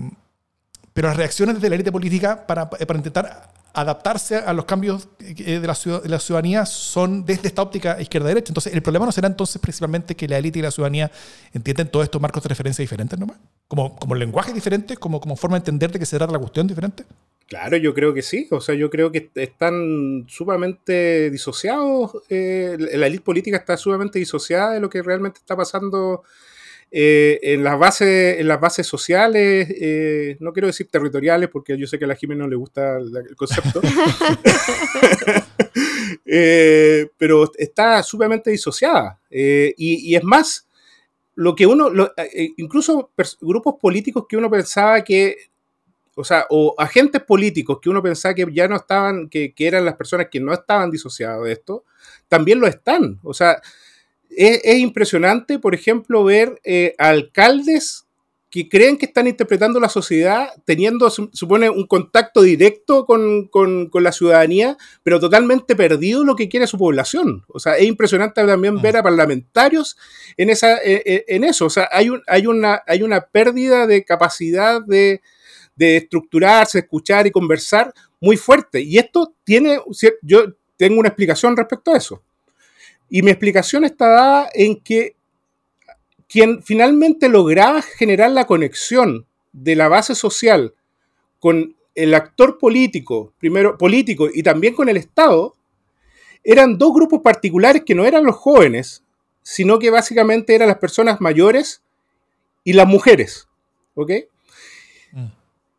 pero las reacciones desde la élite política para, para intentar adaptarse a los cambios de la, de la, ciudadanía son desde esta óptica izquierda-derecha. Entonces, el problema no será entonces principalmente que la élite y la ciudadanía entienden todos estos marcos de referencia diferentes nomás, como, como lenguaje diferente, como, como forma de entender de que se trata la cuestión diferente. Claro, yo creo que sí. O sea, yo creo que están sumamente disociados. Eh, la élite política está sumamente disociada de lo que realmente está pasando eh, en, las bases, en las bases sociales, eh, no quiero decir territoriales, porque yo sé que a la Jiménez no le gusta el concepto, eh, pero está sumamente disociada. Y, y, es más, lo que uno, lo, incluso grupos políticos que uno pensaba que, o sea, o agentes políticos que uno pensaba que ya no estaban, que, que eran las personas que no estaban disociados de esto, también lo están. O sea, es, es, impresionante, por ejemplo, ver eh, alcaldes que creen que están interpretando la sociedad teniendo, supone, un contacto directo con, con, con, la ciudadanía, pero totalmente perdido lo que quiere su población. O sea, es impresionante también ver a parlamentarios en, esa, en eso. O sea, hay, un, hay, una, hay una pérdida de capacidad de, de estructurarse, escuchar y conversar muy fuerte. Y esto tiene, yo tengo una explicación respecto a eso. Y mi explicación está dada en que quien finalmente lograba generar la conexión de la base social con el actor político, primero político y también con el Estado, eran dos grupos particulares que no eran los jóvenes, sino que básicamente eran las personas mayores y las mujeres. ¿Ok?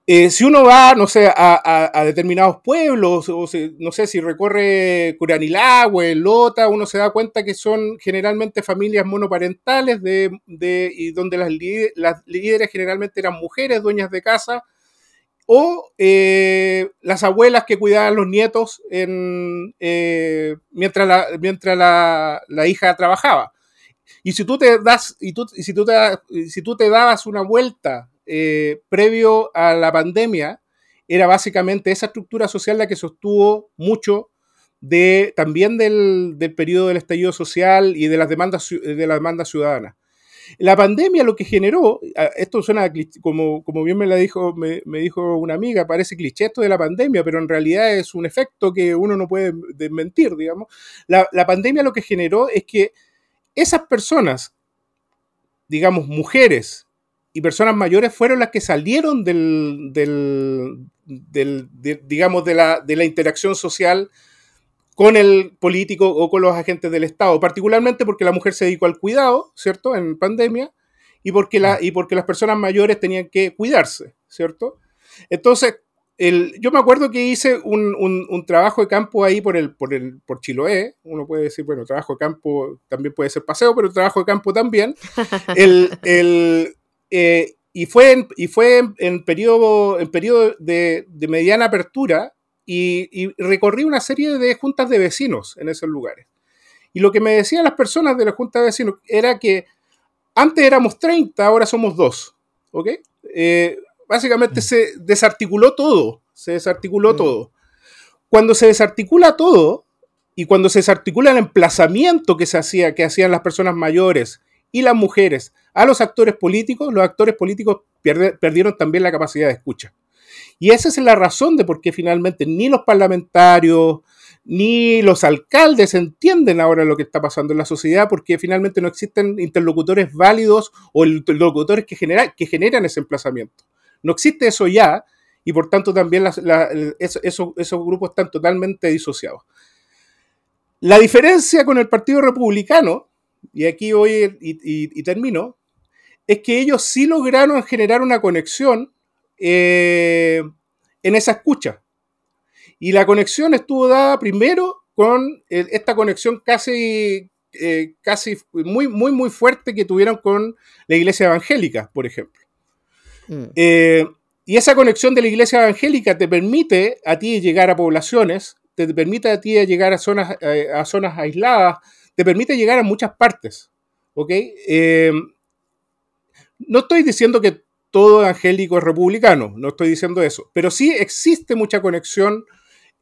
Eh, si uno va, no sé, a, a, a determinados pueblos, o no sé, si recorre Curanilagüe, Lota, uno se da cuenta que son generalmente familias monoparentales de, y donde las, las, líderes generalmente eran mujeres, dueñas de casa, o eh, las abuelas que cuidaban los nietos en, eh, mientras, la, mientras la, la, hija trabajaba. Y si tú te das, y tú, y si, tú te, si tú te dabas una vuelta eh, previo a la pandemia era básicamente esa estructura social la que sostuvo mucho de, también del, del periodo del estallido social y de las demandas, de la demanda ciudadana. La pandemia lo que generó, esto suena como, como bien me, la dijo, me, me, dijo una amiga, parece cliché esto de la pandemia, pero en realidad es un efecto que uno no puede desmentir, digamos. La, la pandemia lo que generó es que esas personas, digamos, mujeres y personas mayores fueron las que salieron del, del, del de, digamos, de la, de la interacción social con el político o con los agentes del Estado, particularmente porque la mujer se dedicó al cuidado, ¿cierto?, en pandemia, y porque, la, y porque las personas mayores tenían que cuidarse, ¿cierto? Entonces, el, yo me acuerdo que hice un, un, un, trabajo de campo ahí por, el, por, el, por Chiloé. Uno puede decir, bueno, trabajo de campo también puede ser paseo, pero trabajo de campo también. El, el, eh, y fue, en, y fue en, en periodo, en periodo de, de mediana apertura y, y, recorrí una serie de juntas de vecinos en esos lugares. Y lo que me decían las personas de la junta de vecinos era que antes éramos 30, ahora somos dos. ¿Ok? Eh, básicamente mm. se desarticuló todo. Se desarticuló mm. todo. Cuando se desarticula todo y cuando se desarticula el emplazamiento que se hacía, que hacían las personas mayores y las mujeres a los actores políticos, los actores políticos perdieron también la capacidad de escucha. Y esa es la razón de por qué finalmente ni los parlamentarios ni los alcaldes entienden ahora lo que está pasando en la sociedad porque finalmente no existen interlocutores válidos o interlocutores que, genera, que generan ese emplazamiento. No existe eso ya y por tanto también esos grupos están totalmente disociados. La diferencia con el Partido Republicano y aquí voy y, termino, es que ellos sí lograron generar una conexión eh, en esa escucha. Y la conexión estuvo dada primero con esta conexión casi, eh, casi muy, muy, muy fuerte que tuvieron con la iglesia evangélica, por ejemplo. Mm. Eh, y esa conexión de la iglesia evangélica te permite a ti llegar a poblaciones, te permite a ti llegar a zonas, a zonas aisladas, te permite llegar a muchas partes. ¿Ok? No estoy diciendo que todo evangélico es republicano, no estoy diciendo eso, pero sí existe mucha conexión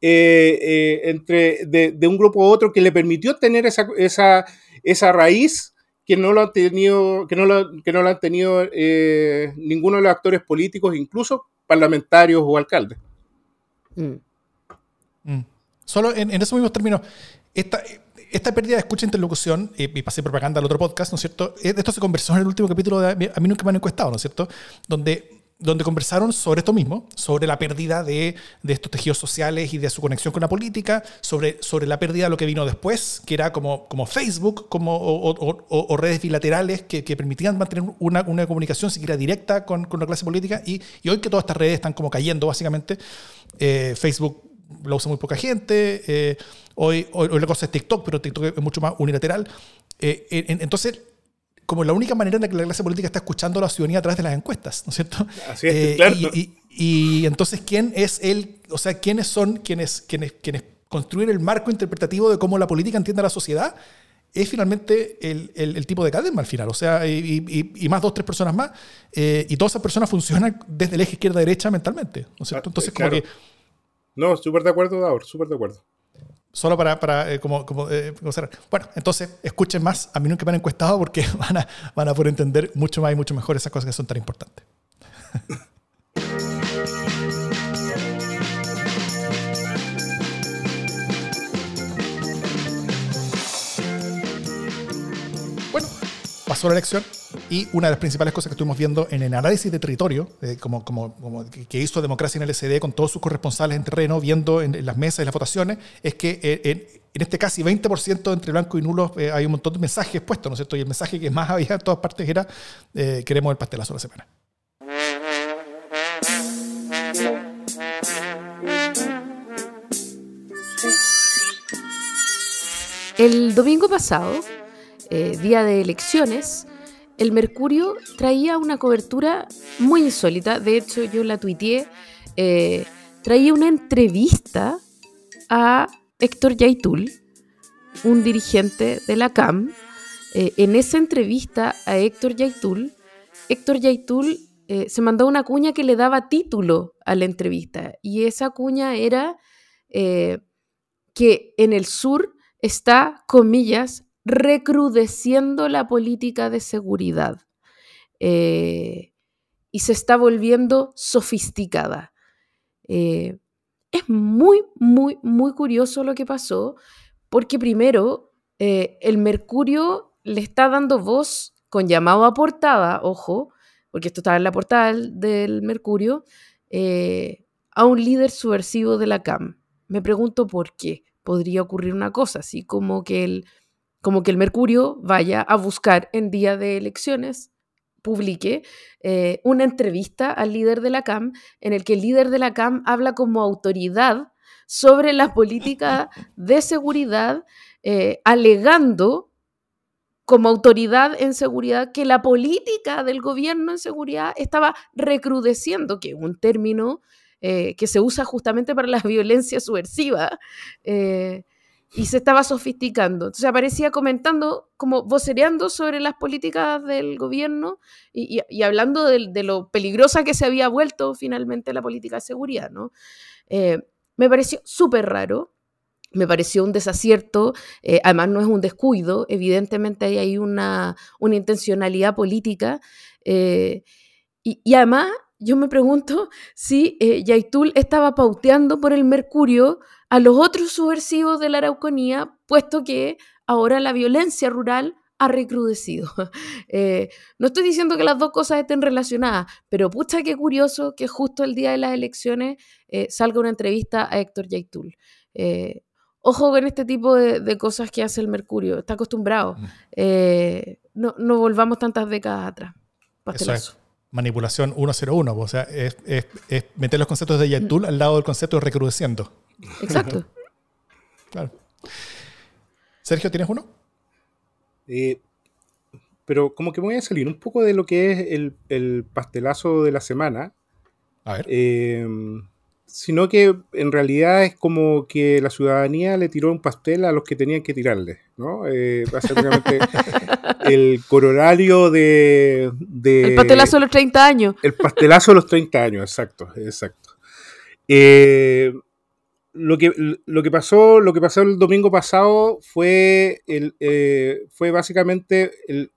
eh, eh, entre de, un grupo a otro que le permitió tener esa, esa, esa raíz que no lo han tenido, que no lo, que no lo han tenido eh, ninguno de los actores políticos, incluso parlamentarios o alcaldes. Mm. Mm. Solo en, en esos mismos términos, esta, esta pérdida de escucha e interlocución, y, pasé propaganda al otro podcast, ¿no es cierto? Eh, esto se conversó en el último capítulo de A mí nunca me han encuestado, ¿no es cierto? Donde, donde conversaron sobre esto mismo, sobre la pérdida de, de, estos tejidos sociales y de su conexión con la política, sobre, sobre la pérdida de lo que vino después, que era como, como Facebook como, o, o, redes bilaterales que, que, permitían mantener una, una comunicación siquiera directa con, con la clase política. Y, y, hoy que todas estas redes están como cayendo, básicamente, eh, Facebook lo usa muy poca gente. Eh, hoy, hoy, la cosa es TikTok, pero TikTok es mucho más unilateral. Eh, entonces, como la única manera en la que la clase política está escuchando a la ciudadanía a través de las encuestas, ¿no es cierto? Así es, eh, claro. Y, y, entonces, ¿quién es él? O sea, ¿quiénes son quienes, quienes, quienes construyen el marco interpretativo de cómo la política entiende a la sociedad? es finalmente el, el, tipo de cadena al final, o sea, y, y, más dos, tres personas más, y todas esas personas funcionan desde el eje izquierda-derecha mentalmente, ¿no es cierto? Ah, entonces, como que no, súper de acuerdo, Daur, súper de acuerdo. Solo para, para eh, como, como, eh, Bueno, entonces escuchen más a mí nunca me han encuestado porque van a, van a poder entender mucho más y mucho mejor esas cosas que son tan importantes. bueno, pasó la elección y una de las principales cosas que estuvimos viendo en el análisis de territorio, eh, como, como, como, que hizo Democracia en el SD con todos sus corresponsales en terreno, viendo en, las mesas y las votaciones, es que eh, en, este casi 20% entre blanco y nulo eh, hay un montón de mensajes puestos, ¿no es cierto? Y el mensaje que más había en todas partes era queremos el pastelazo de la semana. El domingo pasado, día de elecciones, el Mercurio traía una cobertura muy insólita, de hecho yo la tuiteé, eh, traía una entrevista a Héctor Yaitul, un dirigente de la CAM. Eh, en esa entrevista a Héctor Yaitul, Héctor Yaitul eh, se mandó una cuña que le daba título a la entrevista y esa cuña era que en el sur está, comillas, recrudeciendo la política de seguridad eh, y se está volviendo sofisticada. Eh, es muy, muy, muy curioso lo que pasó, porque primero eh, el Mercurio le está dando voz con llamado a portada, ojo, porque esto estaba en la portada del Mercurio, a un líder subversivo de la CAM. Me pregunto por qué podría ocurrir una cosa así, como que el como que el Mercurio vaya a buscar en día de elecciones, publique eh, una entrevista al líder de la CAM, en el que el líder de la CAM habla como autoridad sobre la política de seguridad, eh, alegando como autoridad en seguridad que la política del gobierno en seguridad estaba recrudeciendo, que es un término eh, que se usa justamente para la violencia subversiva y se estaba sofisticando. Entonces aparecía comentando, como vocereando sobre las políticas del gobierno y, hablando de, lo peligrosa que se había vuelto finalmente la política de seguridad. ¿no? Eh, me pareció súper raro, me pareció un desacierto, eh, además no es un descuido, evidentemente hay ahí una, una intencionalidad política. Eh, y, y, además yo me pregunto si Yaitul estaba pauteando por el Mercurio a los otros subversivos de la Araucanía, puesto que ahora la violencia rural ha recrudecido. Eh, no estoy diciendo que las dos cosas estén relacionadas, pero pucha qué curioso que justo el día de las elecciones eh, salga una entrevista a Héctor Yaitul. Eh, ojo con este tipo de, cosas que hace el Mercurio, está acostumbrado. Mm. no, volvamos tantas décadas atrás. Pastelazo. manipulación 101. O sea, es, meter los conceptos de Yatul al lado del concepto de recrudeciendo. Exacto. claro. Sergio, ¿tienes uno? Eh, pero como que voy a salir un poco de lo que es el, pastelazo de la semana. A ver. Eh, sino que en realidad es como que la ciudadanía le tiró un pastel a los que tenían que tirarle, ¿no? Eh, básicamente el corolario de, El pastelazo de los 30 años. El pastelazo de los 30 años, exacto, exacto. Eh, lo que, lo que pasó, lo que pasó el domingo pasado fue, el, eh, fue básicamente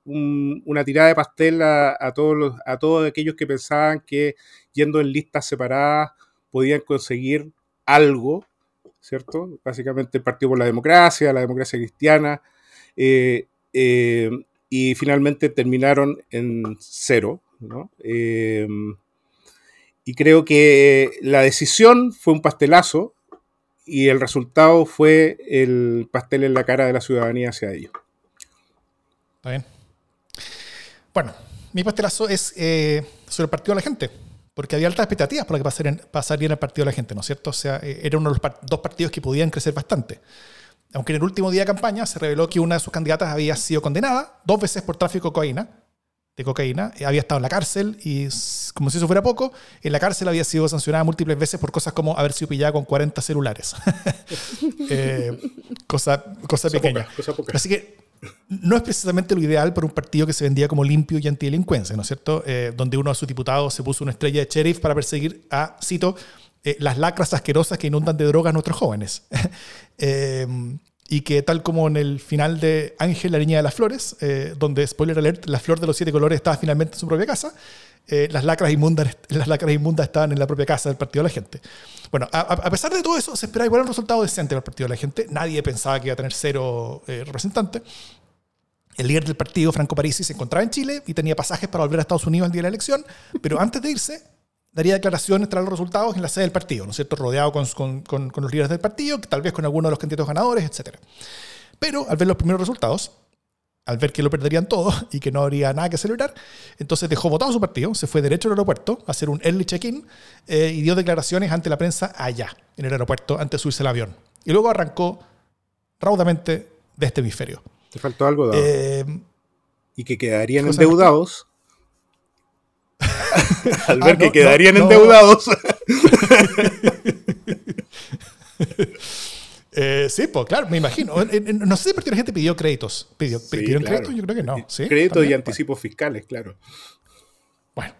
una tirada de pastel a, todos los, a todos aquellos que pensaban que yendo en listas separadas podían conseguir algo, ¿cierto? Básicamente el Partido por la Democracia, la democracia cristiana, eh, eh, y finalmente terminaron en cero, ¿no? y creo que la decisión fue un pastelazo, y el resultado fue el pastel en la cara de la ciudadanía hacia ellos. Está bien. Bueno, mi pastelazo es eh, sobre el partido de la gente, porque había altas expectativas lo que pasaría en el partido de la gente, ¿no es cierto? O sea, eh, era uno de los dos partidos que podían crecer bastante. Aunque en el último día de campaña se reveló que una de sus candidatas había sido condenada dos veces por tráfico de cocaína, de cocaína, eh, había estado en la cárcel y, como si eso fuera poco, en la cárcel había sido sancionada múltiples veces por cosas como haber sido pillada con 40 celulares. eh, cosa, cosa, pequeña. Así que no es precisamente lo ideal para un partido que se vendía como limpio y antidelincuencia, ¿no es cierto? Eh, donde uno de sus diputados se puso una estrella de sheriff para perseguir a, cito, eh, las lacras asquerosas que inundan de drogas a nuestros jóvenes. y que tal como en el final de Ángel, la niña de las flores, eh, donde, spoiler alert, la flor de los siete colores estaba finalmente en su propia casa, eh, las, lacras inmundas, las lacras inmundas estaban en la propia casa del Partido de la Gente. Bueno, a, pesar de todo eso, se esperaba igual un resultado decente del Partido de la Gente. Nadie pensaba que iba a tener cero eh, representantes. El líder del partido, Franco Parisi, se encontraba en Chile y tenía pasajes para volver a Estados Unidos al día de la elección, pero antes de irse, daría declaraciones tras los resultados en la sede del partido, ¿no es cierto? Rodeado con, los líderes del partido, tal vez con algunos de los candidatos ganadores, etc. Pero al ver los primeros resultados, al ver que lo perderían todo y que no habría nada que celebrar, entonces dejó votado su partido, se fue derecho al aeropuerto a hacer un early check-in eh, y dio declaraciones ante la prensa allá, en el aeropuerto, antes de subirse al avión. Y luego arrancó raudamente de este hemisferio. ¿Te faltó algo? Eh, y que quedarían endeudados Al ver ah, que quedarían endeudados. Eh, sí, pues claro, me imagino. No sé qué la gente pidió créditos. ¿Pidió, ¿Pidieron créditos? Yo creo que no. Créditos y anticipos fiscales, claro. Bueno.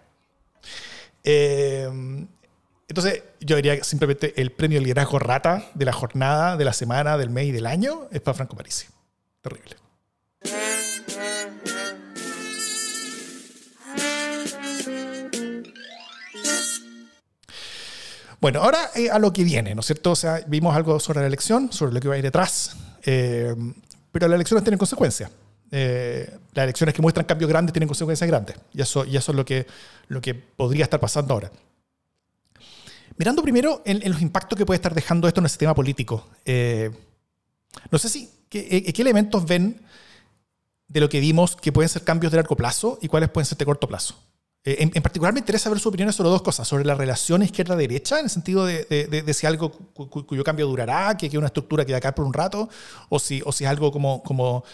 Eh, entonces, yo diría que simplemente el premio de liderazgo rata de la jornada, de la semana, del mes y del año es para Franco Parisi. Terrible. Bueno, ahora eh, a lo que viene, ¿no es cierto? O sea, vimos algo sobre la elección, sobre lo que va a ir detrás, eh, pero las elecciones tienen consecuencias. Eh, las elecciones que muestran cambios grandes tienen consecuencias grandes, y eso, y eso es lo que, lo que podría estar pasando ahora. Mirando primero en, los impactos que puede estar dejando esto en el sistema político, no sé si, ¿qué, ¿qué elementos ven de lo que vimos que pueden ser cambios de largo plazo y cuáles pueden ser de corto plazo? Eh, en, particular me interesa ver su opinión sobre dos cosas, sobre la relación izquierda-derecha, en el sentido de, si algo cuyo cambio durará, que es una estructura que va a caer por un rato, o si, o si es algo como, como,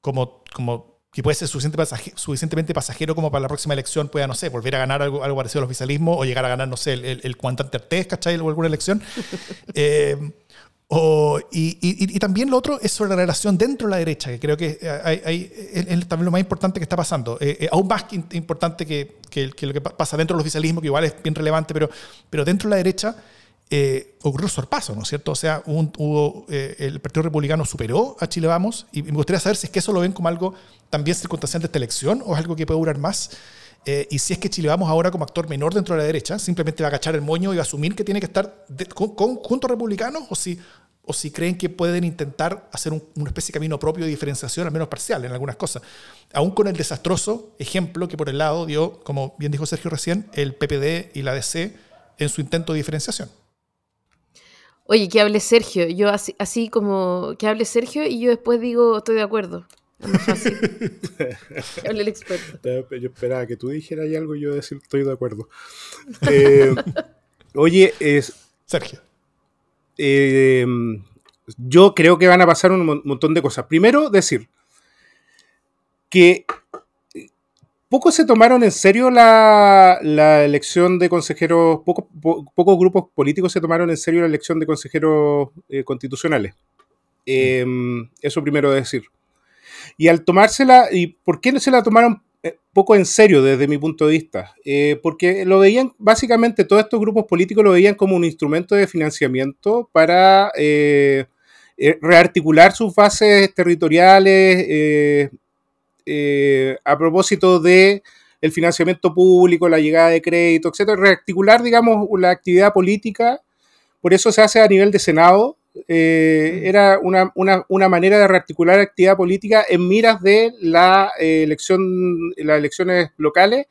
como, como que puede ser suficientemente pasajero como para la próxima elección pueda, no sé, volver a ganar algo, algo parecido al oficialismo o llegar a ganar, no sé, el, el, el cuantante Artés, ¿cachai? O alguna elección. eh, y, también lo otro es sobre la relación dentro de la derecha, que creo que hay, es, también lo más importante que está pasando. Eh, eh, aún más importante que, lo que pasa dentro del oficialismo, que igual es bien relevante, pero, pero dentro de la derecha eh, ocurrió sorpaso, ¿no es cierto? O sea, hubo, el Partido Republicano superó a Chile Vamos y me gustaría saber si es que eso lo ven como algo también circunstancial de esta elección o es algo que puede durar más. Y si es que Chile Vamos ahora como actor menor dentro de la derecha, simplemente va a agachar el moño y va a asumir que tiene que estar con, junto a republicanos, o si, o si creen que pueden intentar hacer una especie de camino propio de diferenciación, al menos parcial en algunas cosas. Aún con el desastroso ejemplo que por el lado dio, como bien dijo Sergio recién, el PPD y la DC en su intento de diferenciación. Oye, que hable Sergio. Yo así, así como que hable Sergio y yo después digo, estoy de acuerdo. Es más fácil. Hable el experto. Yo esperaba que tú dijeras algo y yo decir estoy de acuerdo. Eh, oye, es, Sergio. eh, yo creo que van a pasar un mon- montón de cosas. Primero, decir que pocos se tomaron en serio la, la elección de consejeros, pocos, po- pocos grupos políticos se tomaron en serio la elección de consejeros eh, constitucionales. Eh, eso primero decir. Y al tomársela, ¿y por qué no se la tomaron eh, poco en serio desde mi punto de vista? Eh, porque lo veían, básicamente todos estos grupos políticos lo veían como un instrumento de financiamiento para eh, eh, rearticular sus bases territoriales a propósito de el financiamiento público, la llegada de crédito, etcétera, rearticular, digamos, la actividad política. Por eso se hace a nivel de Senado. Eh, era una, una, una, manera de rearticular actividad política en miras de la eh, elección, las elecciones locales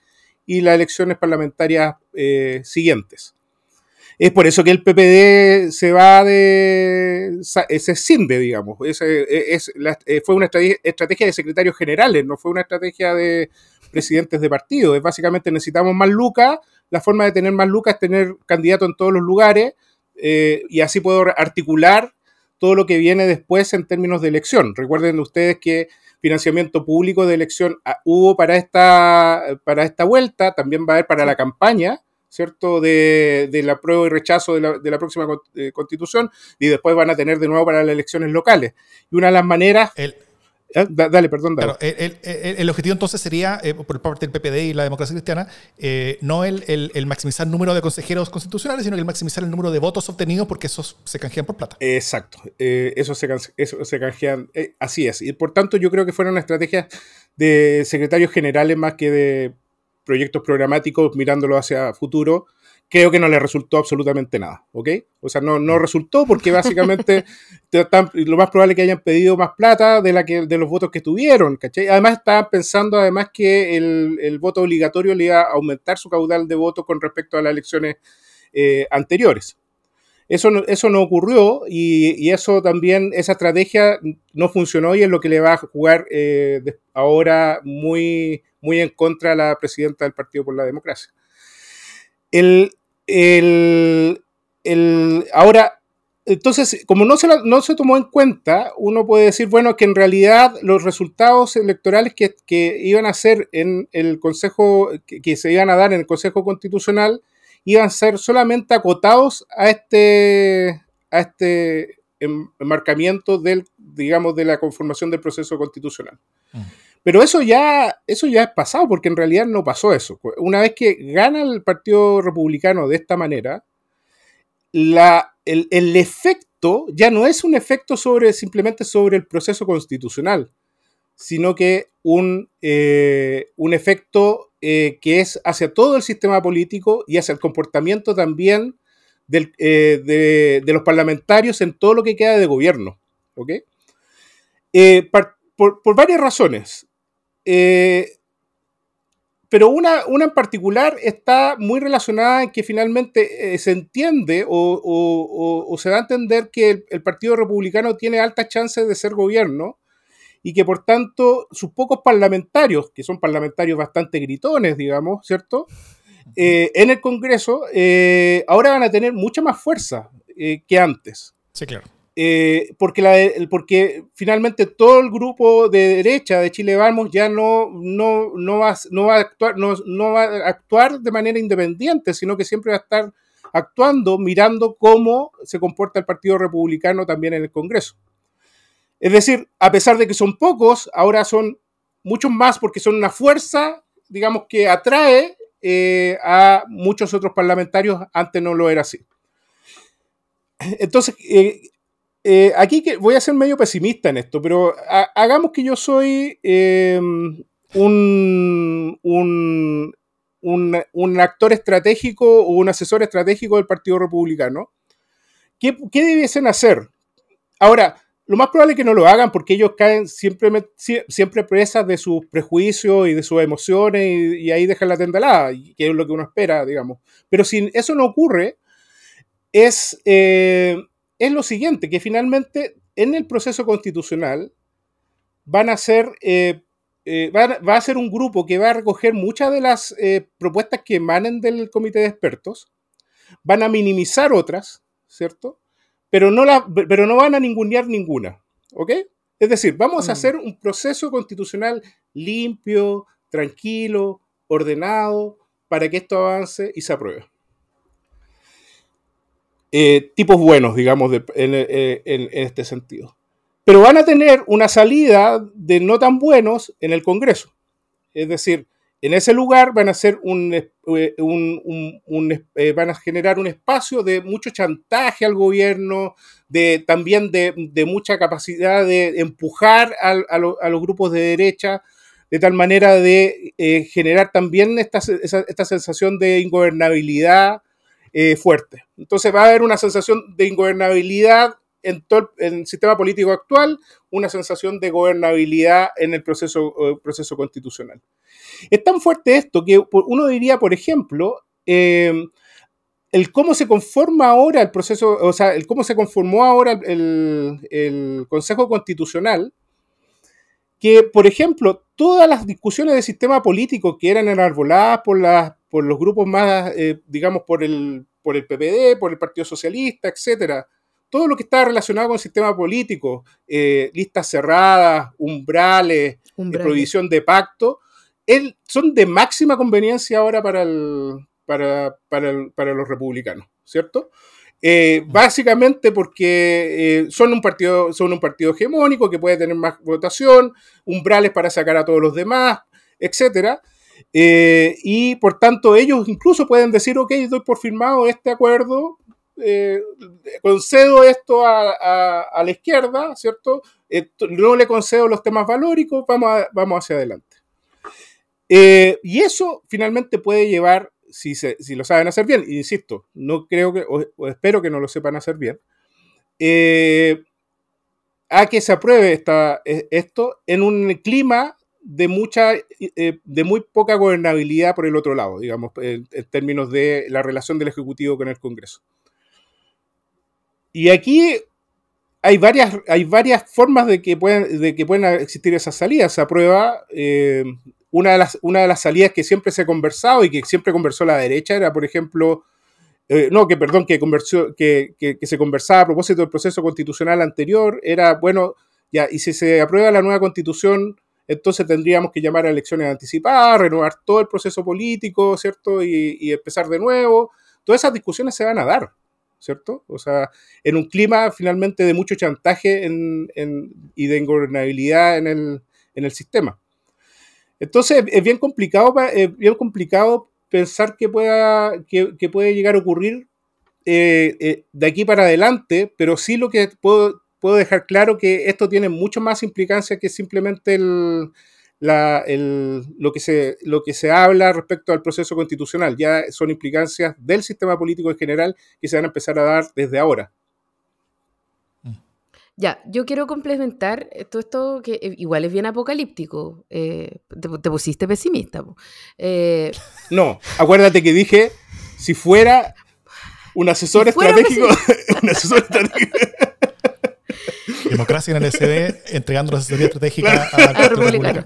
y las elecciones parlamentarias eh, siguientes. Es por eso que el PPD se va de. se escinde, digamos. Es, es, la, fue una estrategia de secretarios generales, no fue una estrategia de presidentes de partido. Es básicamente necesitamos más lucas. La forma de tener más lucas es tener candidato en todos los lugares eh, y así puedo articular todo lo que viene después en términos de elección. Recuerden ustedes que financiamiento público de elección ah, hubo para esta, para esta vuelta, también va a haber para la campaña. ¿cierto? De, de la prueba y rechazo de la, de la próxima eh, constitución y después van a tener de nuevo para las elecciones locales. Y una de las maneras... El, ¿Eh? dale, perdón. Dale. Claro, el, el, el, objetivo entonces sería, eh, por parte del PPD y la democracia cristiana, eh, no el, maximizar el número de consejeros constitucionales, sino el maximizar el número de votos obtenidos porque esos se canjean por plata. Exacto, eh, eso, se, eso se canjean, eh, así es. Y por tanto yo creo que fueron estrategias de secretarios generales más que de proyectos programáticos mirándolo hacia futuro, creo que no le resultó absolutamente nada, ¿ok? O sea, no, no resultó porque básicamente lo más probable es que hayan pedido más plata de, la que, de los votos que tuvieron, ¿cachai? Además estaban pensando además que el, el voto obligatorio le iba a aumentar su caudal de votos con respecto a las elecciones eh, anteriores. Eso no, eso no ocurrió y, y, eso también, esa estrategia no funcionó y es lo que le va a jugar eh, ahora muy, muy en contra a la presidenta del Partido por la Democracia. El, el, el, ahora, entonces, como no se, la, no se tomó en cuenta, uno puede decir, bueno, que en realidad los resultados electorales que, que iban a ser en el Consejo, que, se iban a dar en el Consejo Constitucional, iban a ser solamente acotados a este, a este enmarcamiento del, digamos, de la conformación del proceso constitucional. -huh. Pero eso ya, eso ya es pasado, porque en realidad no pasó eso. Una vez que gana el Partido Republicano de esta manera, la, el, el, efecto ya no es un efecto sobre, simplemente sobre el proceso constitucional, sino que un, eh, un efecto eh, que es hacia todo el sistema político y hacia el comportamiento también del, eh, de, los parlamentarios en todo lo que queda de gobierno. ¿okay? Eh, por, por, varias razones. Eh, pero una, en particular está muy relacionada en que finalmente eh, se entiende o, se da a entender que el, Partido Republicano tiene altas chances de ser gobierno y que por tanto sus pocos parlamentarios, que son parlamentarios bastante gritones, digamos, ¿cierto? Eh, en el Congreso, ahora van a tener mucha más fuerza que antes. Sí, claro. Eh, porque, porque finalmente todo el grupo de derecha de Chile Vamos ya no, no, no, va, no, va, a actuar, no, no va a actuar de manera independiente, sino que siempre va a estar actuando, mirando cómo se comporta el Partido Republicano también en el Congreso. Es decir, a pesar de que son pocos, ahora son muchos más porque son una fuerza, digamos, que atrae eh, a muchos otros parlamentarios, antes no lo era así. Entonces, eh, eh, aquí que voy a ser medio pesimista en esto, pero ha, hagamos que yo soy eh, un, un, un, actor estratégico o un asesor estratégico del Partido Republicano. ¿Qué, qué debiesen hacer? Ahora, lo más probable es que no lo hagan porque ellos caen siempre, siempre presas de sus prejuicios y de sus emociones y, y ahí dejan la tendalada, que es lo que uno espera, digamos. Pero si eso no ocurre, es... Eh, es lo siguiente, que finalmente en el proceso constitucional van a ser, eh, eh, va, a ser un grupo que va a recoger muchas de las eh, propuestas que emanen del comité de expertos, van a minimizar otras, ¿cierto? Pero no, la, pero no van a ningunear ninguna, ¿ok? Es decir, vamos a mm. hacer un proceso constitucional limpio, tranquilo, ordenado, para que esto avance y se apruebe. Tipos buenos, digamos, en, este sentido pero van a tener una salida de no tan buenos en el Congreso. Es decir, en ese lugar van a ser un, eh, eh, generar un espacio de mucho chantaje al gobierno, de, también de, mucha capacidad de empujar a, los grupos de derecha, de tal manera de eh, generar también esta, sensación de ingobernabilidad fuerte. Entonces va a haber una sensación de ingobernabilidad en todo el, sistema político actual una sensación de gobernabilidad en el proceso, eh, proceso constitucional. Es tan fuerte esto que uno diría, por ejemplo, eh, el cómo se conforma ahora el proceso, o sea, el cómo se conformó ahora el, Consejo Constitucional, que, por ejemplo, todas las discusiones de sistema político que eran enarboladas por, las, por los grupos más, eh, digamos, por el, por el PPD, por el Partido Socialista, etcétera, todo lo que está relacionado con el sistema político, eh, listas cerradas, umbrales, eh, prohibición de pacto, son de máxima conveniencia ahora para, para, los republicanos, ¿cierto? Eh, básicamente porque son, un partido, son un partido hegemónico que puede tener más votación, umbrales para sacar a todos los demás, etc. y por tanto ellos incluso pueden decir, ok, doy por firmado este acuerdo eh, concedo esto a, la izquierda, ¿cierto? no le concedo los temas valóricos, vamos, vamos hacia adelante. Eh, y eso finalmente puede llevar, si, si, lo saben hacer bien, insisto, no creo que, o, espero que no lo sepan hacer bien, eh, a que se apruebe esta, esto en un clima de mucha, de muy poca gobernabilidad por el otro lado, digamos, en términos de la relación del Ejecutivo con el Congreso. Y aquí hay varias, hay varias formas de que, pueden, de que existir esas salidas. Se aprueba eh, una, de las, una de las salidas que siempre se ha conversado y que siempre conversó la derecha era, por ejemplo, eh, no, que perdón, que, conversó, que, que, se conversaba a propósito del proceso constitucional anterior, era, bueno, ya, y si se aprueba la nueva constitución, entonces tendríamos que llamar a elecciones anticipadas, renovar todo el proceso político, ¿cierto? Y, empezar de nuevo. Todas esas discusiones se van a dar. ¿cierto? O sea, en un clima finalmente de mucho chantaje y de ingobernabilidad en el, sistema. Entonces es bien complicado, bien complicado pensar que, pueda, que, puede llegar a ocurrir eh, eh, de aquí para adelante, pero sí lo que puedo, puedo dejar claro que esto tiene mucho más implicancia que simplemente el, lo, que se, lo que se habla respecto al proceso constitucional. Ya son implicancias del sistema político en general que se van a empezar a dar desde ahora. Ya, yo quiero complementar todo esto que eh, igual es bien apocalíptico. Eh, te, pusiste pesimista. Eh, no, acuérdate que dije, si fuera un asesor estratégico, un asesor estratégico Democracia en el SD entregando la asesoría estratégica a, la republicano.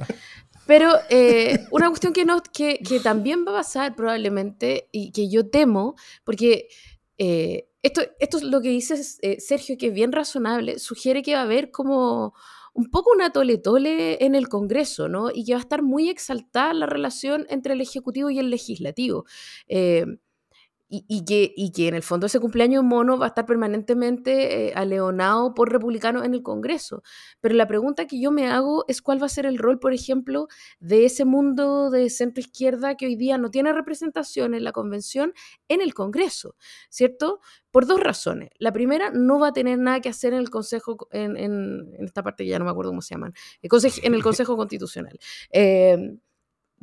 Pero eh, una cuestión que, no, que, que, también va a pasar probablemente y que yo temo, porque eh, esto, esto es lo que dice eh, Sergio, que es bien razonable, sugiere que va a haber como un poco una tole-tole en el Congreso, ¿no? Y que va a estar muy exaltada la relación entre el Ejecutivo y el Legislativo y, que, y que en el fondo ese cumpleaños mono va a estar permanentemente eh, aleonado por republicanos en el Congreso. Pero la pregunta que yo me hago es cuál va a ser el rol, por ejemplo, de ese mundo de centro izquierda que hoy día no tiene representación en la convención en el Congreso, ¿cierto? Por dos razones. La primera, no va a tener nada que hacer en el Consejo, en, en, esta parte ya no me acuerdo cómo se llaman, en el Consejo Constitucional. Eh,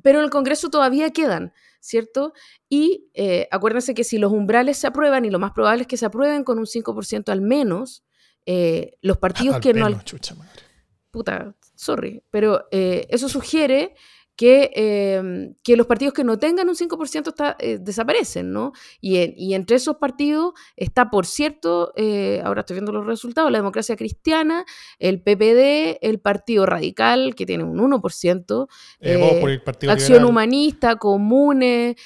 pero en el Congreso todavía quedan, ¿cierto? Y eh, acuérdense que si los umbrales se aprueban, y lo más probable es que se aprueben con un 5% al menos, eh, los partidos que no... Chucha madre. Puta, sorry, pero eh, eso sugiere que, em, que los partidos que no tengan un 5% está, eh, desaparecen, ¿no? Y, y, entre esos partidos está, por cierto, eh, ahora estoy viendo los resultados, la democracia cristiana, el PPD, el Partido Radical, que tiene un 1%, eh, Acción Humanista, Comunes,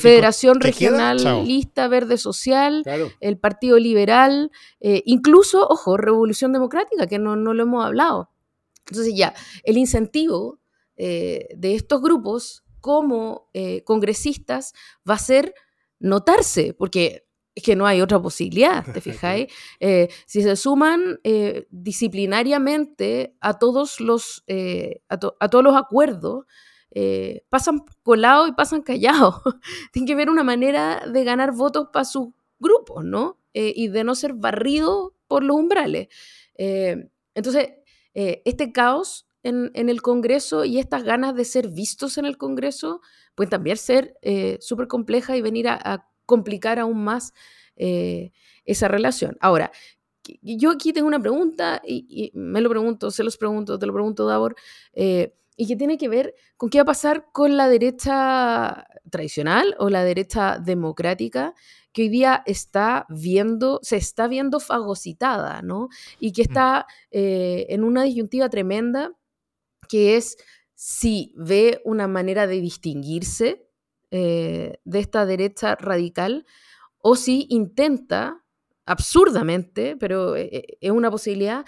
Federación Regional, Lista Verde Social, el Partido Liberal, incluso, ojo, Revolución Democrática, que no, no lo hemos hablado. Entonces ya, el incentivo eh, de estos grupos como eh, congresistas va a ser notarse, porque es que no hay otra posibilidad, ¿te fijáis? Eh, si se suman disciplinariamente a todos los, a, todos los acuerdos, pasan colados y pasan callados. Tienen que ver una manera de ganar votos para sus grupos, ¿no? y de no ser barrido por los umbrales. entonces, este caos en, el Congreso y estas ganas de ser vistos en el Congreso pueden también ser eh, súper complejas y venir a, complicar aún más eh, esa relación. Ahora, yo aquí tengo una pregunta y, me lo pregunto, se los pregunto, te lo pregunto, Davor, eh, y que tiene que ver con qué va a pasar con la derecha tradicional o la derecha democrática que hoy día está viendo, se está viendo fagocitada, ¿no? Y que mm. está en una disyuntiva tremenda que es si ve una manera de distinguirse eh, de esta derecha radical o si intenta, absurdamente, pero eh, eh, es una posibilidad,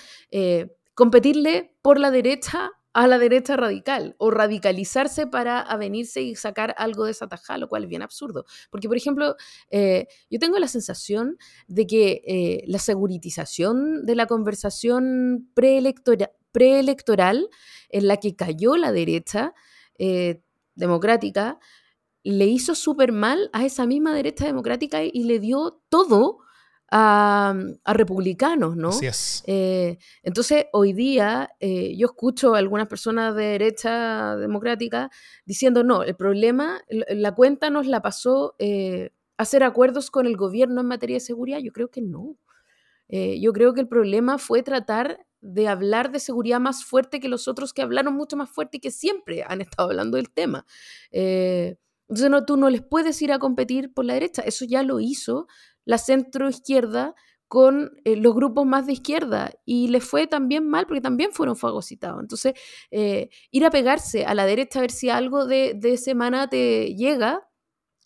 competirle por la derecha a la derecha radical o radicalizarse para avenirse y sacar algo de esa tajada, lo cual es bien absurdo. Porque, por ejemplo, yo tengo la sensación de que la seguritización de la conversación preelectoral preelectoral en la que cayó la derecha eh, democrática, le hizo súper mal a esa misma derecha democrática y le dio todo a, republicanos, ¿no? Así es. Eh, entonces, hoy día eh, yo escucho a algunas personas de derecha democrática diciendo, no, el problema, la cuenta nos la pasó hacer acuerdos con el gobierno en materia de seguridad. Yo creo que no. yo creo que el problema fue tratar de hablar de seguridad más fuerte que los otros que hablaron mucho más fuerte y que siempre han estado hablando del tema. Eh, entonces no, tú no les puedes ir a competir por la derecha. Eso ya lo hizo la centro izquierda con eh, los grupos más de izquierda y les fue también mal porque también fueron fagocitados. Entonces, eh, ir a pegarse a la derecha a ver si algo de, de semana te llega,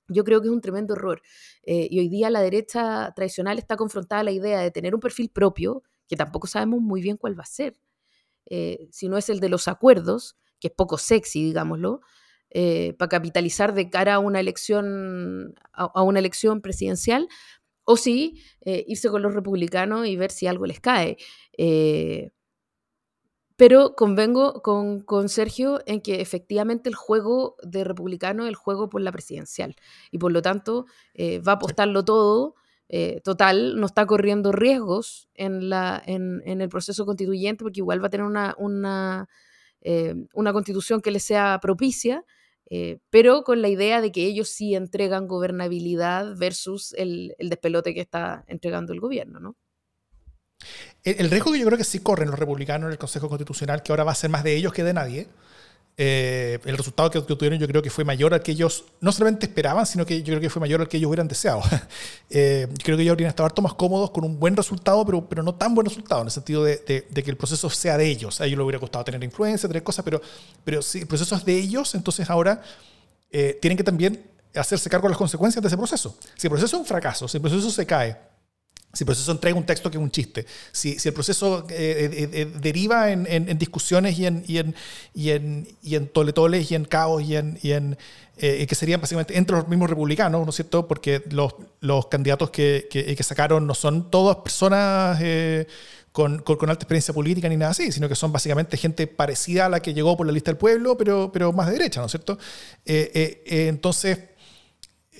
yo creo que es un tremendo error. y hoy día la derecha tradicional está confrontada a la idea de tener un perfil propio, que tampoco sabemos muy bien cuál va a ser, eh, si no es el de los acuerdos, que es poco sexy, digámoslo, eh, para capitalizar de cara a una elección, a, una elección presidencial, o si eh, irse con los republicanos y ver si algo les cae. pero convengo con, con, Sergio en que efectivamente el juego de republicano es el juego por la presidencial y por lo tanto va a apostarlo todo eh, total, no está corriendo riesgos en, la, en, el proceso constituyente, porque igual va a tener una, una, eh, una constitución que le sea propicia, eh, pero con la idea de que ellos sí entregan gobernabilidad versus el, el despelote que está entregando el gobierno, ¿no? El, el, riesgo que yo creo que sí corren los republicanos en el Consejo Constitucional, que ahora va a ser más de ellos que de nadie, eh, el resultado que, obtuvieron yo creo que fue mayor al que ellos no solamente esperaban, sino que yo creo que fue mayor al que ellos hubieran deseado. eh, creo que ellos habrían estado harto más cómodos con un buen resultado, pero, pero no tan buen resultado, en el sentido de, que el proceso sea de ellos. A ellos les hubiera costado tener influencia, tener cosas, pero, pero si el proceso es de ellos, entonces ahora eh, tienen que también hacerse cargo de las consecuencias de ese proceso. Si el proceso es un fracaso, si el proceso se cae, si el proceso entrega un texto que es un chiste, si, si el proceso eh, eh, eh, deriva en, en, discusiones y en, y en, y en, y en toletoles y en caos y en, y en que serían básicamente entre los mismos republicanos, ¿no es cierto? Porque los, los candidatos que, que, que, sacaron no son todas personas con, con, alta experiencia política ni nada así, sino que son básicamente gente parecida a la que llegó por la lista del pueblo, pero, pero más de derecha, ¿no es cierto? entonces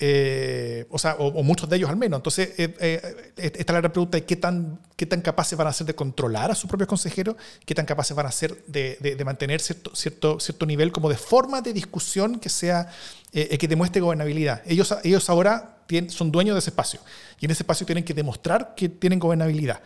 eh, o sea, o, muchos de ellos al menos. Entonces, eh, eh, está la gran pregunta de qué tan, qué tan capaces van a ser de controlar a sus propios consejeros, qué tan capaces van a ser de, de, mantener cierto, cierto, cierto nivel como de forma de discusión que sea, que demuestre gobernabilidad. Ellos, ellos ahora son dueños de ese espacio y en ese espacio tienen que demostrar que tienen gobernabilidad.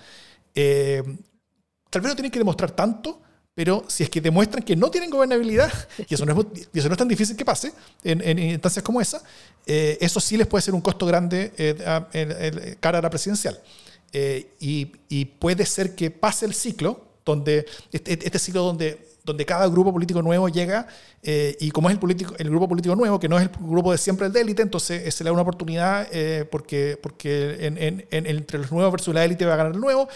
tal vez no tienen que demostrar tanto, pero si es que demuestran que no tienen gobernabilidad, y eso no es, tan difícil que pase en, instancias como esa, eh, eso sí les puede ser un costo grande eh, cara a la presidencial. Eh, y, y, puede ser que pase el ciclo, donde este, este ciclo donde donde cada grupo político nuevo llega eh, y como es el, político, el grupo político nuevo, que no es el grupo de siempre el de élite, entonces se le da una oportunidad eh, porque, porque en, entre los nuevos versus la élite va a ganar el nuevo,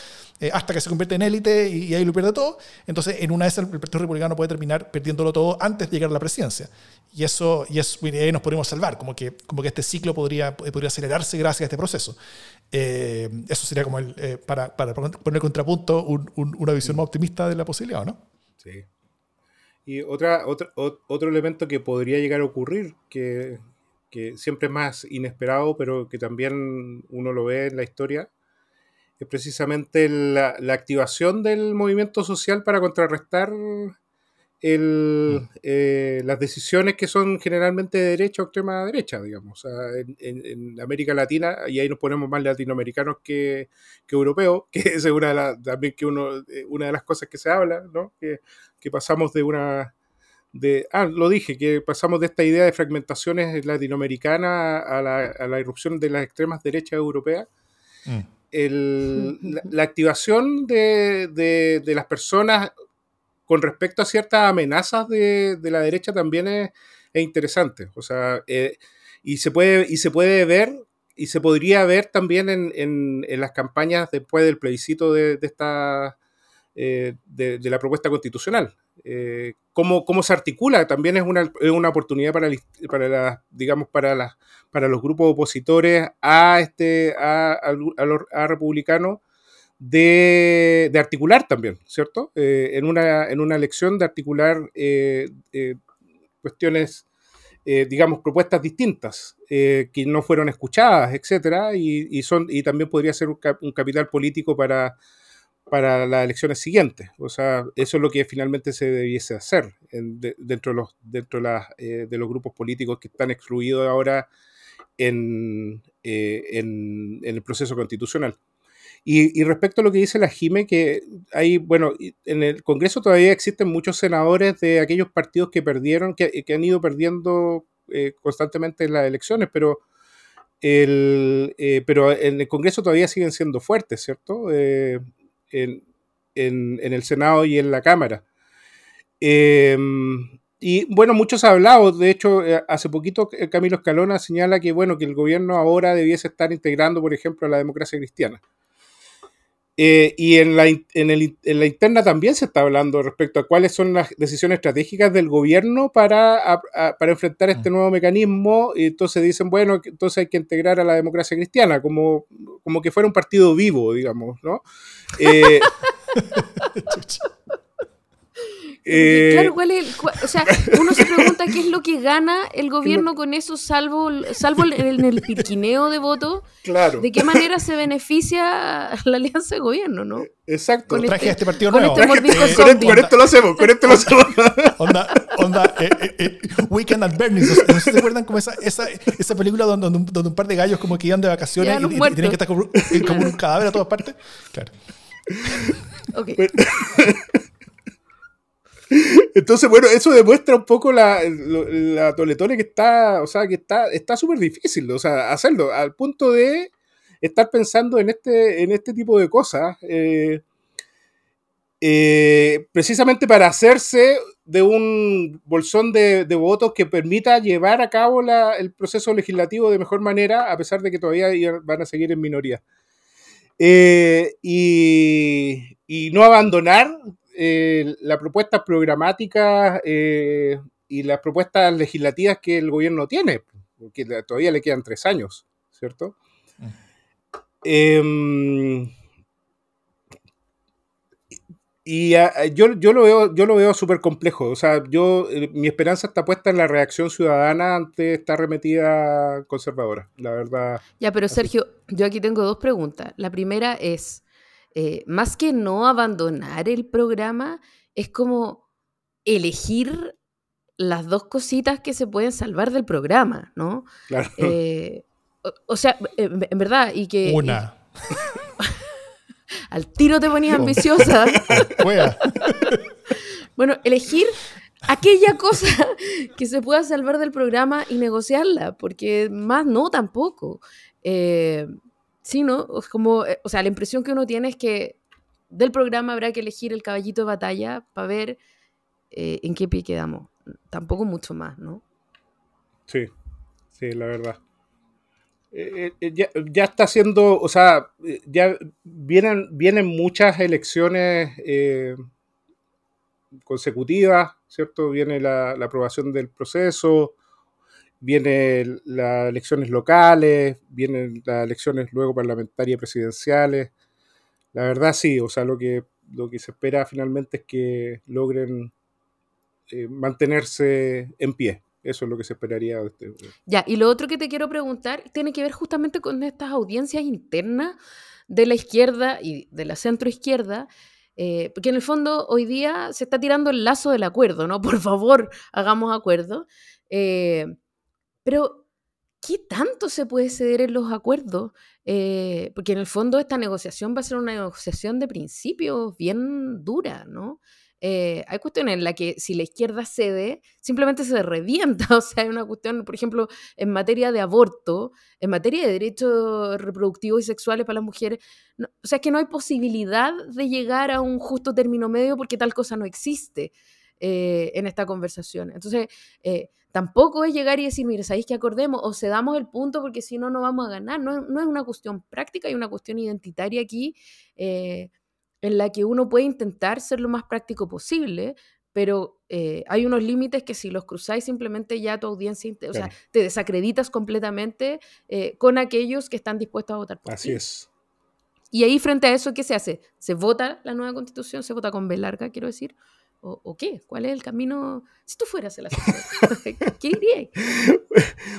eh, hasta que se convierte en élite y, ahí lo pierde todo. Entonces, en una de esas, el Partido Republicano puede terminar perdiéndolo todo antes de llegar a la presidencia. Y eso, y eso ahí nos podemos salvar, como que, como que este ciclo podría, podría acelerarse gracias a este proceso. eso sería como el, para, para, poner contrapunto una visión más optimista de la posibilidad, ¿no? Sí. Y otra, otra, otro elemento que podría llegar a ocurrir, que, siempre es más inesperado, pero que también uno lo ve en la historia, es precisamente la, la activación del movimiento social para contrarrestar el, mm. eh, las decisiones que son generalmente de derecha o extrema derecha, digamos. en, América Latina, y ahí nos ponemos más latinoamericanos que, que europeos, que es una de, las también que uno, eh, una de las cosas que se habla, ¿no? que, que pasamos de una... De, ah, lo dije, que pasamos de esta idea de fragmentaciones latinoamericanas a la, a la irrupción de las extremas derechas europeas. Mm. El, la, activación de, de, de, las personas con respecto a ciertas amenazas de, de la derecha también es, es interesante. O sea, eh, y, se puede, y se puede ver y se podría ver también en, en, en las campañas después del plebiscito de, de esta eh, de, la propuesta constitucional. Eh, cómo, cómo, se articula también es una, es una oportunidad para, para la, digamos, para, la, para los grupos opositores a, este, a, a, a republicanos de, articular también, ¿cierto? Eh, en, una, en una elección de articular eh, eh, cuestiones, digamos, propuestas distintas que no fueron escuchadas, etcétera, y, son, y también podría ser un, capital político para, para las elecciones siguientes. O sea, eso es lo que finalmente se debiese hacer dentro, de los, dentro de, los grupos políticos que están excluidos ahora en, en el proceso constitucional. Y, respecto a lo que dice la Jime, que hay, bueno, en el Congreso todavía existen muchos senadores de aquellos partidos que perdieron, que, han ido perdiendo eh, constantemente en las elecciones, pero, el, eh, pero en el Congreso todavía siguen siendo fuertes, ¿cierto? Eh, en, el Senado y en la Cámara. Y bueno, muchos han hablado, de hecho, hace poquito Camilo Escalona señala que, bueno, que el gobierno ahora debiese estar integrando, por ejemplo, a la democracia cristiana. Eh, y en la, en, en la, interna también se está hablando respecto a cuáles son las decisiones estratégicas del gobierno para, para enfrentar este mm. nuevo mecanismo. Y entonces dicen, bueno, entonces hay que integrar a la democracia cristiana, como, como que fuera un partido vivo, digamos, ¿no? Eh, Eh, claro, ¿cuál es o sea, uno se pregunta qué es lo que gana el gobierno con eso, salvo, salvo en el pirquineo de votos. Claro. ¿De qué manera se beneficia la alianza de gobierno, no? Exacto. Con traje este, a este partido nuevo. Este con, esto lo hacemos, con esto lo hacemos. onda, onda, eh, eh, eh, Weekend at Bernie's. No sé si se acuerdan como esa, esa, esa película donde, donde, un par de gallos como que iban de vacaciones y, y, tienen que estar como, como un cadáver a todas partes. Claro. Ok. Entonces, bueno, eso demuestra un poco la, la toletone que está, o sea, que está está súper difícil, o sea, hacerlo, al punto de estar pensando en este, en este tipo de cosas, eh, eh, precisamente para hacerse de un bolsón de, votos que permita llevar a cabo el proceso legislativo de mejor manera, a pesar de que todavía van a seguir en minoría. Eh, y, y, no abandonar eh, la propuesta programática eh, y las propuestas legislativas que el gobierno tiene, porque todavía le quedan tres años, ¿cierto? Em, y yo, yo, lo veo, yo lo veo súper complejo. O sea, yo, eh, mi esperanza está puesta en la reacción ciudadana ante esta arremetida conservadora, la verdad. Ya, pero Sergio, yo aquí tengo dos preguntas. La primera es, eh, más que no abandonar el programa, es como elegir las dos cositas que se pueden salvar del programa, ¿no? Claro. Eh, o, sea, en, verdad, y que... Una. al tiro te ponía ambiciosa. Bueno, elegir aquella cosa que se pueda salvar del programa y negociarla, porque más no tampoco. Eh, sí, ¿no? Como, eh, o sea, la impresión que uno tiene es que del programa habrá que elegir el caballito de batalla para ver eh, en qué pie quedamos. Tampoco mucho más, ¿no? Sí, sí, la verdad. ya, ya, está haciendo, o sea, ya vienen, vienen muchas elecciones consecutivas, ¿cierto? Viene la, aprobación del proceso, vienen las elecciones locales, vienen las elecciones luego parlamentarias y presidenciales. La verdad sí, o sea, lo que, lo que se espera finalmente es que logren eh, mantenerse en pie. Eso es lo que se esperaría. De este... Ya, y lo otro que te quiero preguntar tiene que ver justamente con estas audiencias internas de la izquierda y de la centroizquierda eh, porque en el fondo hoy día se está tirando el lazo del acuerdo, ¿no? Por favor, hagamos acuerdo. Eh, pero, ¿qué tanto se puede ceder en los acuerdos? Eh, porque en el fondo esta negociación va a ser una negociación de principios bien dura, ¿no? Eh, hay cuestiones en las que si la izquierda cede, simplemente se revienta. O sea, hay una cuestión, por ejemplo, en materia de aborto, en materia de derechos reproductivos y sexuales para las mujeres. o sea, que no hay posibilidad de llegar a un justo término medio porque tal cosa no existe eh, en esta conversación. Entonces, eh, tampoco es llegar y decir, mire, ¿sabéis que acordemos? O se damos el punto porque si no, no vamos a ganar. No, no es una cuestión práctica, hay una cuestión identitaria aquí en la que uno puede intentar ser lo más práctico posible, pero eh, hay unos límites que si los cruzáis simplemente ya tu audiencia, o sea, te desacreditas completamente eh, con aquellos que están dispuestos a votar por Así es. Y ahí frente a eso, ¿qué se hace? ¿Se vota la nueva constitución? ¿Se vota con B larga, quiero decir? ¿O, qué? ¿Cuál es el camino? Si tú fueras el asesor, ¿qué dirías?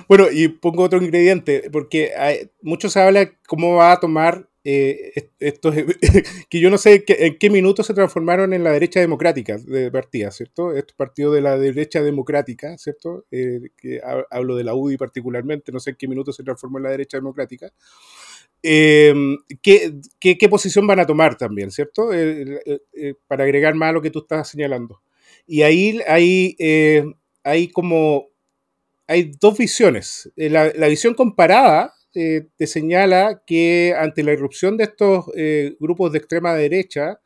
Bueno, y pongo otro ingrediente, porque hay, mucho se habla cómo va a tomar eh, estos, que yo no sé en qué minuto se transformaron en la derecha democrática de partida, ¿cierto? Estos partidos de la derecha democrática, ¿cierto? Eh, que hablo de la UDI particularmente, no sé en qué minuto se transformó en la derecha democrática. Em, ¿qué, qué, posición van a tomar también, ¿cierto? Eh, para agregar más a lo que tú estás señalando. Y ahí hay, hay como, hay dos visiones. La, la visión comparada eh, te señala que ante la irrupción de estos eh, grupos de extrema derecha,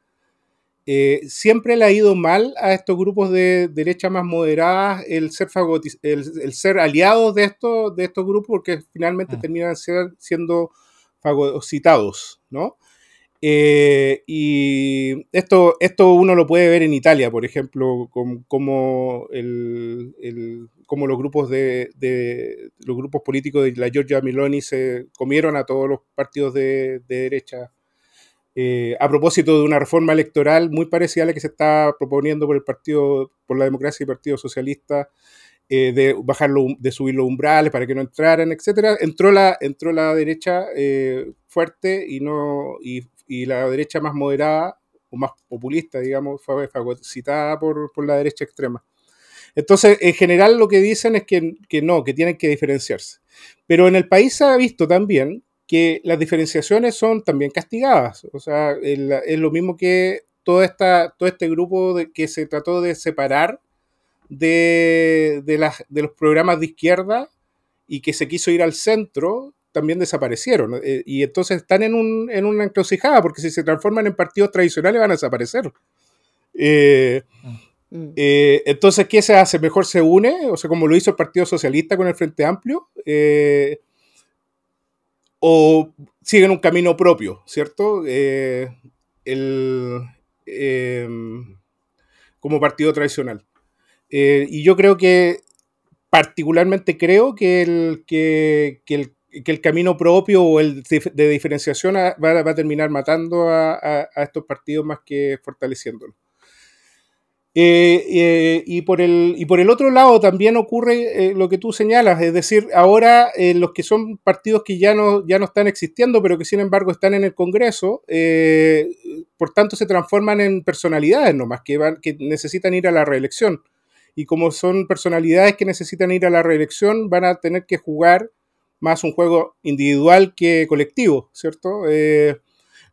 eh, siempre le ha ido mal a estos grupos de derecha más moderadas el ser, el, ser aliados de estos, de estos grupos porque finalmente mm. terminan siendo fagocitados, ¿no? y esto, esto uno lo puede ver en Italia, por ejemplo, como, el, como los grupos de, los grupos políticos de la Giorgia Miloni se comieron a todos los partidos de, derecha eh, a propósito de una reforma electoral muy parecida a la que se está proponiendo por el partido por la democracia y el partido socialista eh, de bajarlo de subir los umbrales para que no entraran etcétera entró la entró la derecha eh, fuerte y no y, la derecha más moderada o más populista digamos fue fagocitada por, por la derecha extrema entonces, en general lo que dicen es que, no, que tienen que diferenciarse. Pero en el país se ha visto también que las diferenciaciones son también castigadas. O sea, es lo mismo que todo, esta, todo este grupo de, que se trató de separar de, de, los programas de izquierda y que se quiso ir al centro, también desaparecieron. Eh, y entonces están en, un, en una encrucijada, porque si se transforman en partidos tradicionales van a desaparecer. Eh, mm. Eh, entonces, ¿qué se hace? Mejor se une, o sea, como lo hizo el Partido Socialista con el Frente Amplio, eh, o siguen un camino propio, ¿cierto? Eh, como partido tradicional. Y yo creo que, particularmente creo que el, que, el, camino propio o el de, diferenciación va, a terminar matando a estos partidos más que fortaleciéndolos. Eh, eh, y, por el, y por el otro lado también ocurre eh, lo que tú señalas, es decir, ahora los que son partidos que ya no, ya no están existiendo, pero que sin embargo están en el Congreso, por tanto se transforman en personalidades nomás, que, que necesitan ir a la reelección. Y como son personalidades que necesitan ir a la reelección, van a tener que jugar más un juego individual que colectivo, ¿cierto?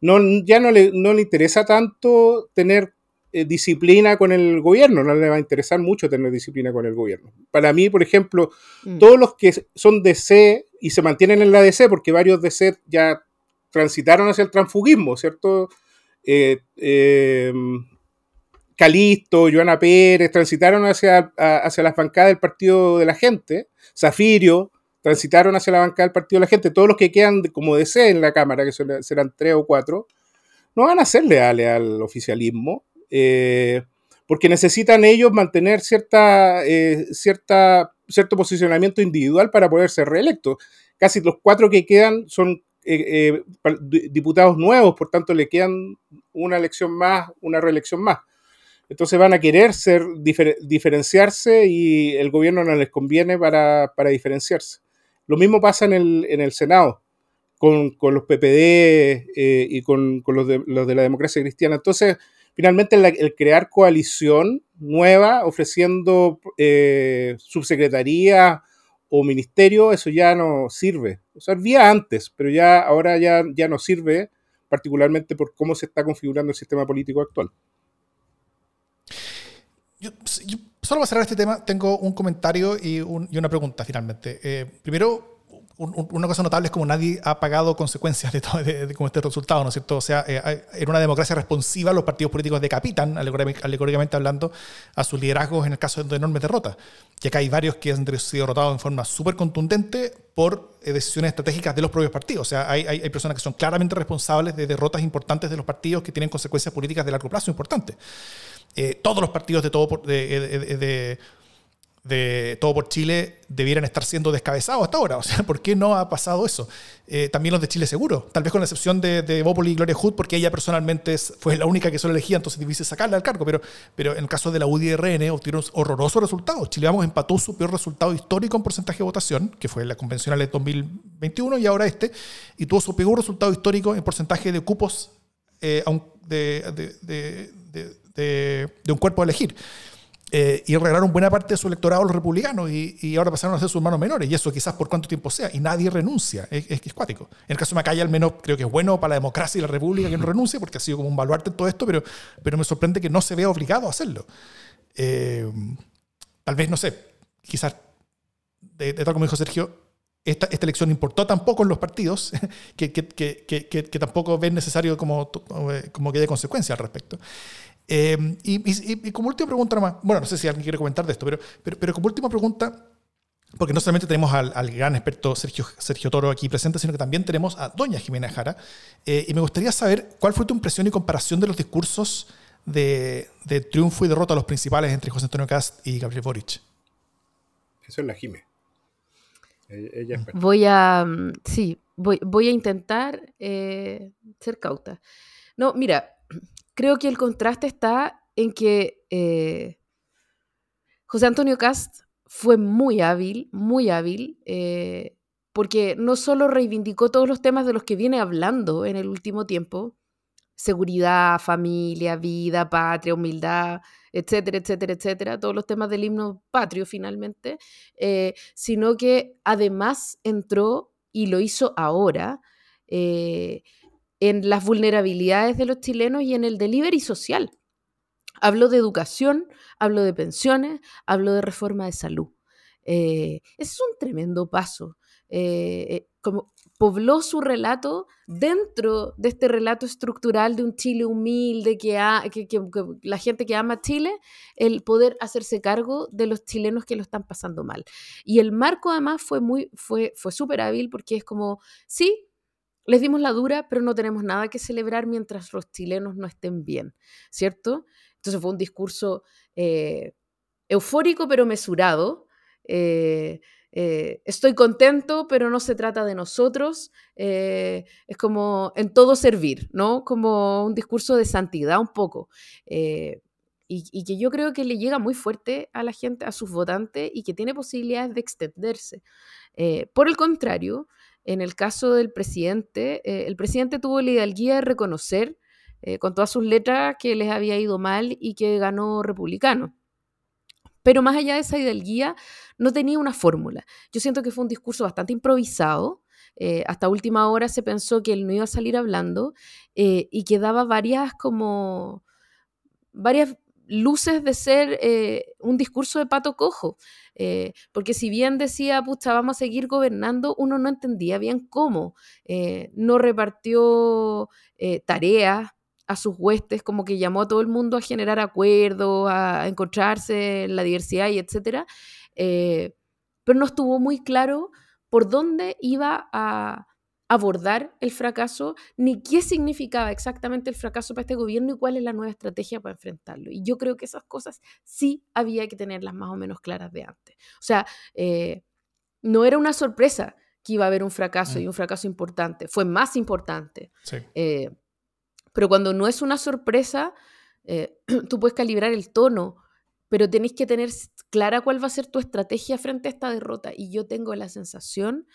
no, ya no le, no le interesa tanto tener eh, disciplina con el gobierno, no le va a interesar mucho tener disciplina con el gobierno. Para mí, por ejemplo, mm. todos los que son DC y se mantienen en la DC, porque varios DC ya transitaron hacia el transfugismo, ¿cierto? Eh, eh, Calisto, Joana Pérez, transitaron hacia, hacia las bancadas del Partido de la Gente, Zafirio, transitaron hacia la bancada del Partido de la Gente, todos los que quedan como DC en la Cámara, que serán tres o cuatro, no van a ser leales al oficialismo, eh, porque necesitan ellos mantener cierta, eh, cierta, cierto posicionamiento individual para poder ser reelectos. Casi los cuatro que quedan son eh, diputados nuevos, por tanto le quedan una elección más, una reelección más. Entonces van a querer ser, diferenciarse y el gobierno no les conviene para, diferenciarse. Lo mismo pasa en el, en el Senado, con, los PPD y con, los, de, los de la democracia cristiana. Entonces, finalmente el, crear coalición nueva ofreciendo eh, subsecretaría o ministerio, eso ya no sirve. O sea, servía antes, pero ya ahora ya, ya no sirve, particularmente por cómo se está configurando el sistema político actual. Yo, solo para cerrar este tema, tengo un comentario y, una pregunta finalmente. Eh, primero, una cosa notable es como nadie ha pagado consecuencias de, todo, de, este resultado, ¿no es cierto? O sea, eh, en una democracia responsiva los partidos políticos decapitan, alegóricamente hablando, a sus liderazgos en el caso de enormes derrotas. Y acá hay varios que han sido derrotados en forma súper contundente por eh, decisiones estratégicas de los propios partidos. O sea, hay, hay, personas que son claramente responsables de derrotas importantes de los partidos que tienen consecuencias políticas de largo plazo importantes. Eh, todos los partidos de todo... de de todo por Chile debieran estar siendo descabezados hasta ahora. O sea, ¿por qué no ha pasado eso? Eh, también los de Chile Seguro, tal vez con la excepción de, de y Gloria Hood, porque ella personalmente fue la única que solo elegía, entonces es difícil sacarla al cargo. Pero, pero en el caso de la UDRN obtuvieron horrorosos resultados. Chile Vamos empató su peor resultado histórico en porcentaje de votación, que fue la convencional de 2021 y ahora este, y tuvo su peor resultado histórico en porcentaje de cupos eh, de un cuerpo a elegir. Eh, y regalaron buena parte de su electorado a los republicanos y, ahora pasaron a ser sus hermanos menores. Y eso quizás por cuánto tiempo sea. Y nadie renuncia. Es, es, cuático. En el caso de Macaya, al menos creo que es bueno para la democracia y la república que no renuncie, porque ha sido como un baluarte en todo esto, pero, pero me sorprende que no se vea obligado a hacerlo. Eh, tal vez, no sé, quizás, de, tal como dijo Sergio, esta, esta, elección importó tampoco en los partidos, que, que, que, que, tampoco ven necesario como, como que haya consecuencias al respecto. Em, y, como última pregunta nomás, bueno, no sé si alguien quiere comentar de esto, pero, pero, como última pregunta, porque no solamente tenemos al, gran experto Sergio, Sergio Toro aquí presente, sino que también tenemos a doña Jimena Jara, eh, y me gustaría saber cuál fue tu impresión y comparación de los discursos de, triunfo y derrota a los principales entre José Antonio Cast y Gabriel Boric. Eso es la Jimena. Ella voy a, mm, sí, voy, voy a intentar eh, ser cauta. No, mira, creo que el contraste está en que eh, José Antonio Cast fue muy hábil, muy hábil, eh, porque no solo reivindicó todos los temas de los que viene hablando en el último tiempo, seguridad, familia, vida, patria, humildad, etcétera, etcétera, etcétera, todos los temas del himno patrio finalmente, eh, sino que además entró y lo hizo ahora en las vulnerabilidades de los chilenos y en el delivery social. Hablo de educación, hablo de pensiones, hablo de reforma de salud. Eh, es un tremendo paso. Eh, eh, como pobló su relato dentro de este relato estructural de un Chile humilde, que, la gente que ama Chile, el poder hacerse cargo de los chilenos que lo están pasando mal. Y el marco además fue muy, fue, fue súper hábil porque es como, sí, les dimos la dura, pero no tenemos nada que celebrar mientras los chilenos no estén bien, ¿cierto? Entonces fue un discurso eh, eufórico pero mesurado. Eh, eh, estoy contento, pero no se trata de nosotros. es como en todo servir, ¿no? Como un discurso de santidad un poco. Y, y, que yo creo que le llega muy fuerte a la gente, a sus votantes, y que tiene posibilidades de extenderse. por el contrario, en el caso del presidente, eh, el presidente tuvo la hidalguía de reconocer eh, con todas sus letras que les había ido mal y que ganó republicano. Pero más allá de esa hidalguía, no tenía una fórmula. Yo siento que fue un discurso bastante improvisado. Eh, hasta última hora se pensó que él no iba a salir hablando y que daba varias como varias luces de ser eh, un discurso de pato cojo, eh, porque si bien decía, pucha, vamos a seguir gobernando, uno no entendía bien cómo, eh, no repartió tareas a sus huestes, como que llamó a todo el mundo a generar acuerdos, a, encontrarse en la diversidad y etcétera, pero no estuvo muy claro por dónde iba a abordar el fracaso, ni qué significaba exactamente el fracaso para este gobierno y cuál es la nueva estrategia para enfrentarlo. Y yo creo que esas cosas sí había que tenerlas más o menos claras de antes. O sea, eh, no era una sorpresa que iba a haber un fracaso y mm. un fracaso importante, fue más importante. Eh, pero cuando no es una sorpresa, eh, tú puedes calibrar el tono, pero tenés que tener clara cuál va a ser tu estrategia frente a esta derrota. Y yo tengo la sensación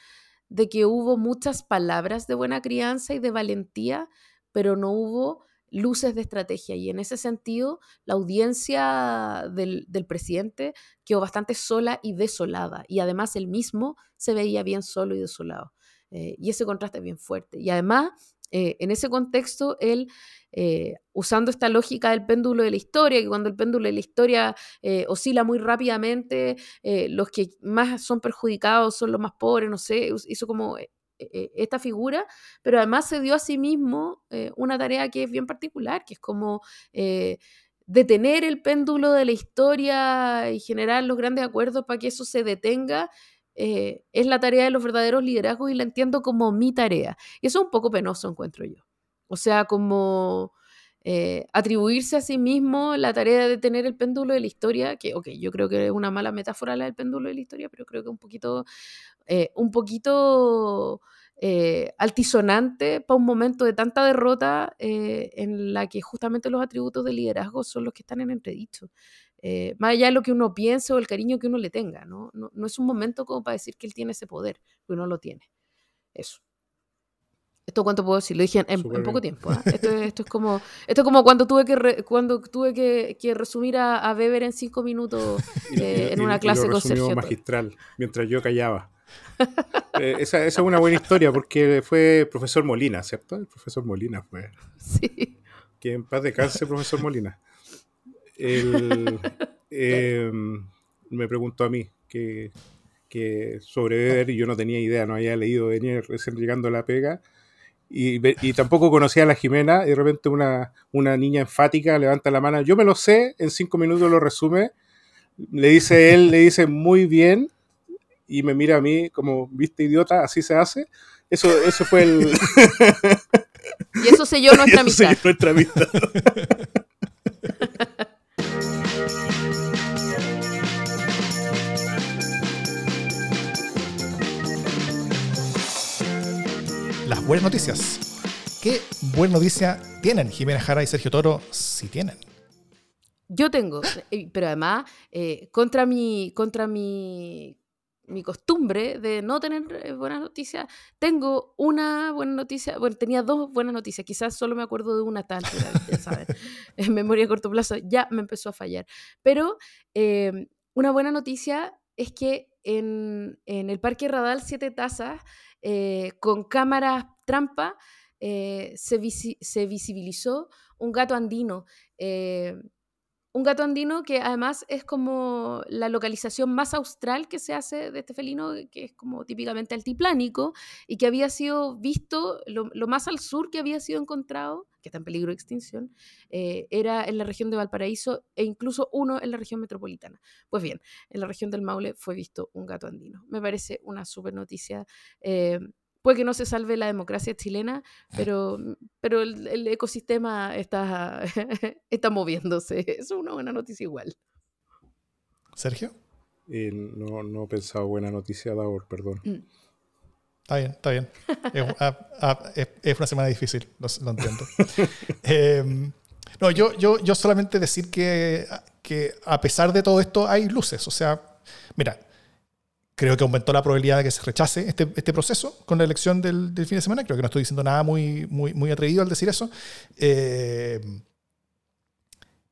de que hubo muchas palabras de buena crianza y de valentía, pero no hubo luces de estrategia. Y en ese sentido, la audiencia del, presidente quedó bastante sola y desolada. Y además él mismo se veía bien solo y desolado. Eh, y ese contraste es bien fuerte. Y además, eh, en ese contexto, él eh, usando esta lógica del péndulo de la historia, que cuando el péndulo de la historia eh, oscila muy rápidamente, los que más son perjudicados son los más pobres, no sé, hizo como esta figura, pero además se dio a sí mismo una tarea que es bien particular, que es como detener el péndulo de la historia y generar los grandes acuerdos para que eso se detenga. Es la tarea de los verdaderos liderazgos y la entiendo como mi tarea. Y eso es un poco penoso, encuentro yo. O sea, como eh, atribuirse a sí mismo la tarea de tener el péndulo de la historia, que, ok, yo creo que es una mala metáfora la del péndulo de la historia, pero creo que un poquito, eh, un poquito eh, altisonante para un momento de tanta derrota en la que justamente los atributos de liderazgo son los que están en entredicho. Más allá de lo que uno piense o el cariño que uno le tenga, ¿no? No, no es un momento como para decir que él tiene ese poder, porque no lo tiene. Eso. ¿Esto cuánto puedo decir? Lo dije en, poco tiempo. ¿ah? Esto, esto, es como, esto es como cuando tuve que, cuando tuve que, que resumir a, a, Weber en cinco minutos eh, en una clase con Sergio. magistral, mientras yo callaba. Eh, esa, esa, es una buena historia porque fue profesor Molina, ¿cierto? El profesor Molina fue. Sí. Que en paz descanse, profesor Molina. Él, em, me preguntó a mí que, que sobre Weber y yo no tenía idea, no había leído, venía recién llegando a la pega y, tampoco conocía a la Jimena, y de repente una, una niña enfática levanta la mano, yo me lo sé, en cinco minutos lo resume, le dice él, le dice muy bien, y me mira a mí como, viste idiota, así se hace. Eso, eso fue el... y eso selló nuestra amistad. nuestra amistad. Noticias. ¿Qué buena noticia tienen Jimena Jara y Sergio Toro? Si tienen. Yo tengo, eh, pero además, eh, contra mi, contra mi, mi costumbre de no tener eh, buenas noticias, tengo una buena noticia, bueno, tenía dos buenas noticias, quizás solo me acuerdo de una tanto, ya sabes, en memoria a corto plazo ya me empezó a fallar. Pero una buena noticia es que en, en el Parque Radal Siete Tazas eh, con cámaras trampa, eh, se, visibilizó un gato andino. Eh, un gato andino que además es como la localización más austral que se hace de este felino, que es como típicamente altiplánico, y que había sido visto, lo, más al sur que había sido encontrado, que está en peligro de extinción, era en la región de Valparaíso e incluso uno en la región metropolitana. Pues bien, en la región del Maule fue visto un gato andino. Me parece una súper noticia. Eh, puede que no se salve la democracia chilena, pero, pero el, ecosistema está, está moviéndose. Es una buena noticia igual. ¿Sergio? no, no he pensado buena noticia, Davor, perdón. Mm. Está bien, está bien. Ah, ah, es, una semana difícil, lo, entiendo. Em, no, yo, yo, yo solamente decir que, que a pesar de todo esto hay luces. O sea, mira, creo que aumentó la probabilidad de que se rechace este, este proceso con la elección del, del, fin de semana. Creo que no estoy diciendo nada muy, muy, muy atrevido al decir eso. Eh,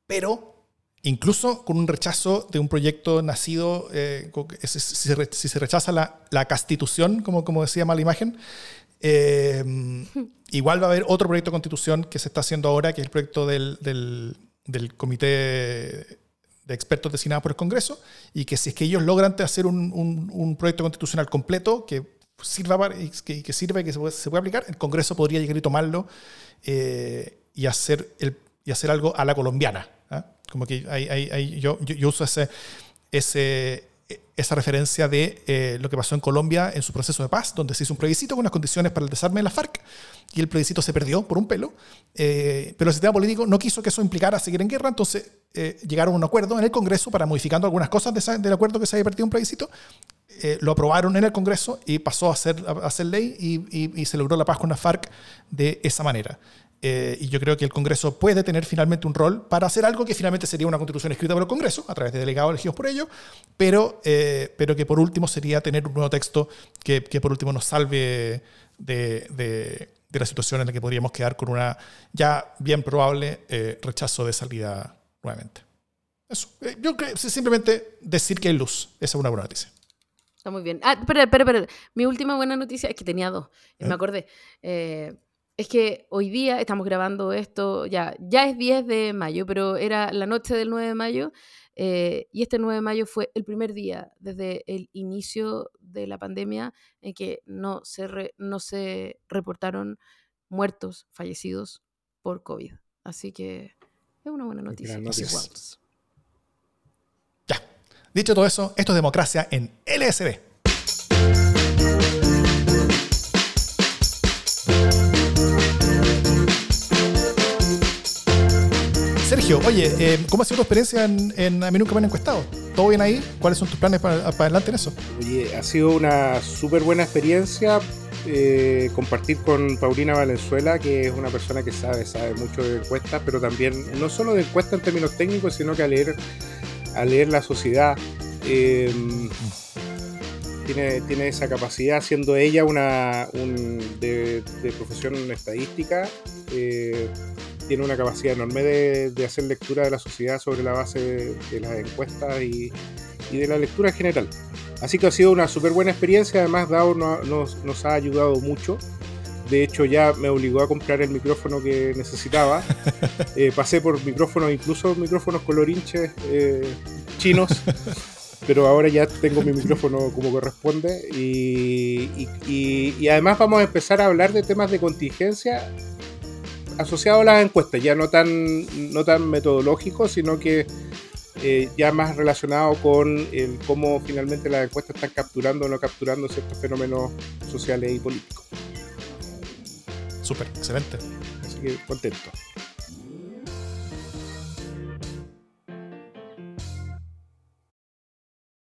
pero incluso con un rechazo de un proyecto nacido, eh, si, se rechaza la, la constitución, como, como decía mala imagen, eh, igual va a haber otro proyecto de constitución que se está haciendo ahora, que es el proyecto del, del del comité de expertos designados por el Congreso y que si es que ellos logran hacer un, un, proyecto constitucional completo que sirva para, que, que sirva y que se pueda, se aplicar, el Congreso podría llegar y tomarlo eh, y, hacer el, y hacer algo a la colombiana. ¿ah? Como que hay, hay, hay, yo, yo, uso ese, ese, esa referencia de eh, lo que pasó en Colombia en su proceso de paz, donde se hizo un plebiscito con unas condiciones para el desarme de la FARC y el plebiscito se perdió por un pelo, eh, pero el sistema político no quiso que eso implicara seguir en guerra, entonces eh, llegaron a un acuerdo en el Congreso para modificando algunas cosas de del acuerdo que se había perdido un plebiscito, lo aprobaron en el Congreso y pasó a ser, a ser ley y, y, se logró la paz con la FARC de esa manera. Eh, y yo creo que el Congreso puede tener finalmente un rol para hacer algo que finalmente sería una constitución escrita por el Congreso, a través de delegados elegidos por ello, pero, eh, pero que por último sería tener un nuevo texto que, que por último nos salve de, de, la situación en la que podríamos quedar con una ya bien probable eh, rechazo de salida nuevamente. Eso. yo creo simplemente decir que hay luz. Esa es una buena noticia. Está muy bien. Ah, espera, espera, espera. Mi última buena noticia es que tenía dos. Me acordé. Eh, es que hoy día estamos grabando esto, ya, ya es 10 de mayo, pero era la noche del 9 de mayo eh, y este 9 de mayo fue el primer día desde el inicio de la pandemia en que no se, no se reportaron muertos, fallecidos por COVID. Así que es una buena noticia. Ya. Dicho todo eso, esto es democracia en LSD. Sergio, oye, eh, ¿cómo ha sido tu experiencia en, en A mí nunca me han encuestado? ¿Todo bien ahí? ¿Cuáles son tus planes para, adelante en eso? Oye, ha sido una súper buena experiencia eh, compartir con Paulina Valenzuela, que es una persona que sabe, sabe mucho de encuestas, pero también no solo de encuestas en términos técnicos, sino que a leer, a leer la sociedad. Em, tiene, tiene, esa capacidad, siendo ella una de, profesión estadística. Eh, tiene una capacidad enorme de, hacer lectura de la sociedad sobre la base de, las encuestas y, de la lectura en general. Así que ha sido una súper buena experiencia, además DAO nos, ha ayudado mucho. De hecho, ya me obligó a comprar el micrófono que necesitaba. Eh, pasé por micrófonos, incluso micrófonos colorinches eh, chinos, pero ahora ya tengo mi micrófono como corresponde. Y, y, además vamos a empezar a hablar de temas de contingencia asociado a las encuestas, ya no tan, no tan metodológico, sino que eh, ya más relacionado con el cómo finalmente las encuestas están capturando o no capturando ciertos fenómenos sociales y políticos. Súper, excelente. Así que contento.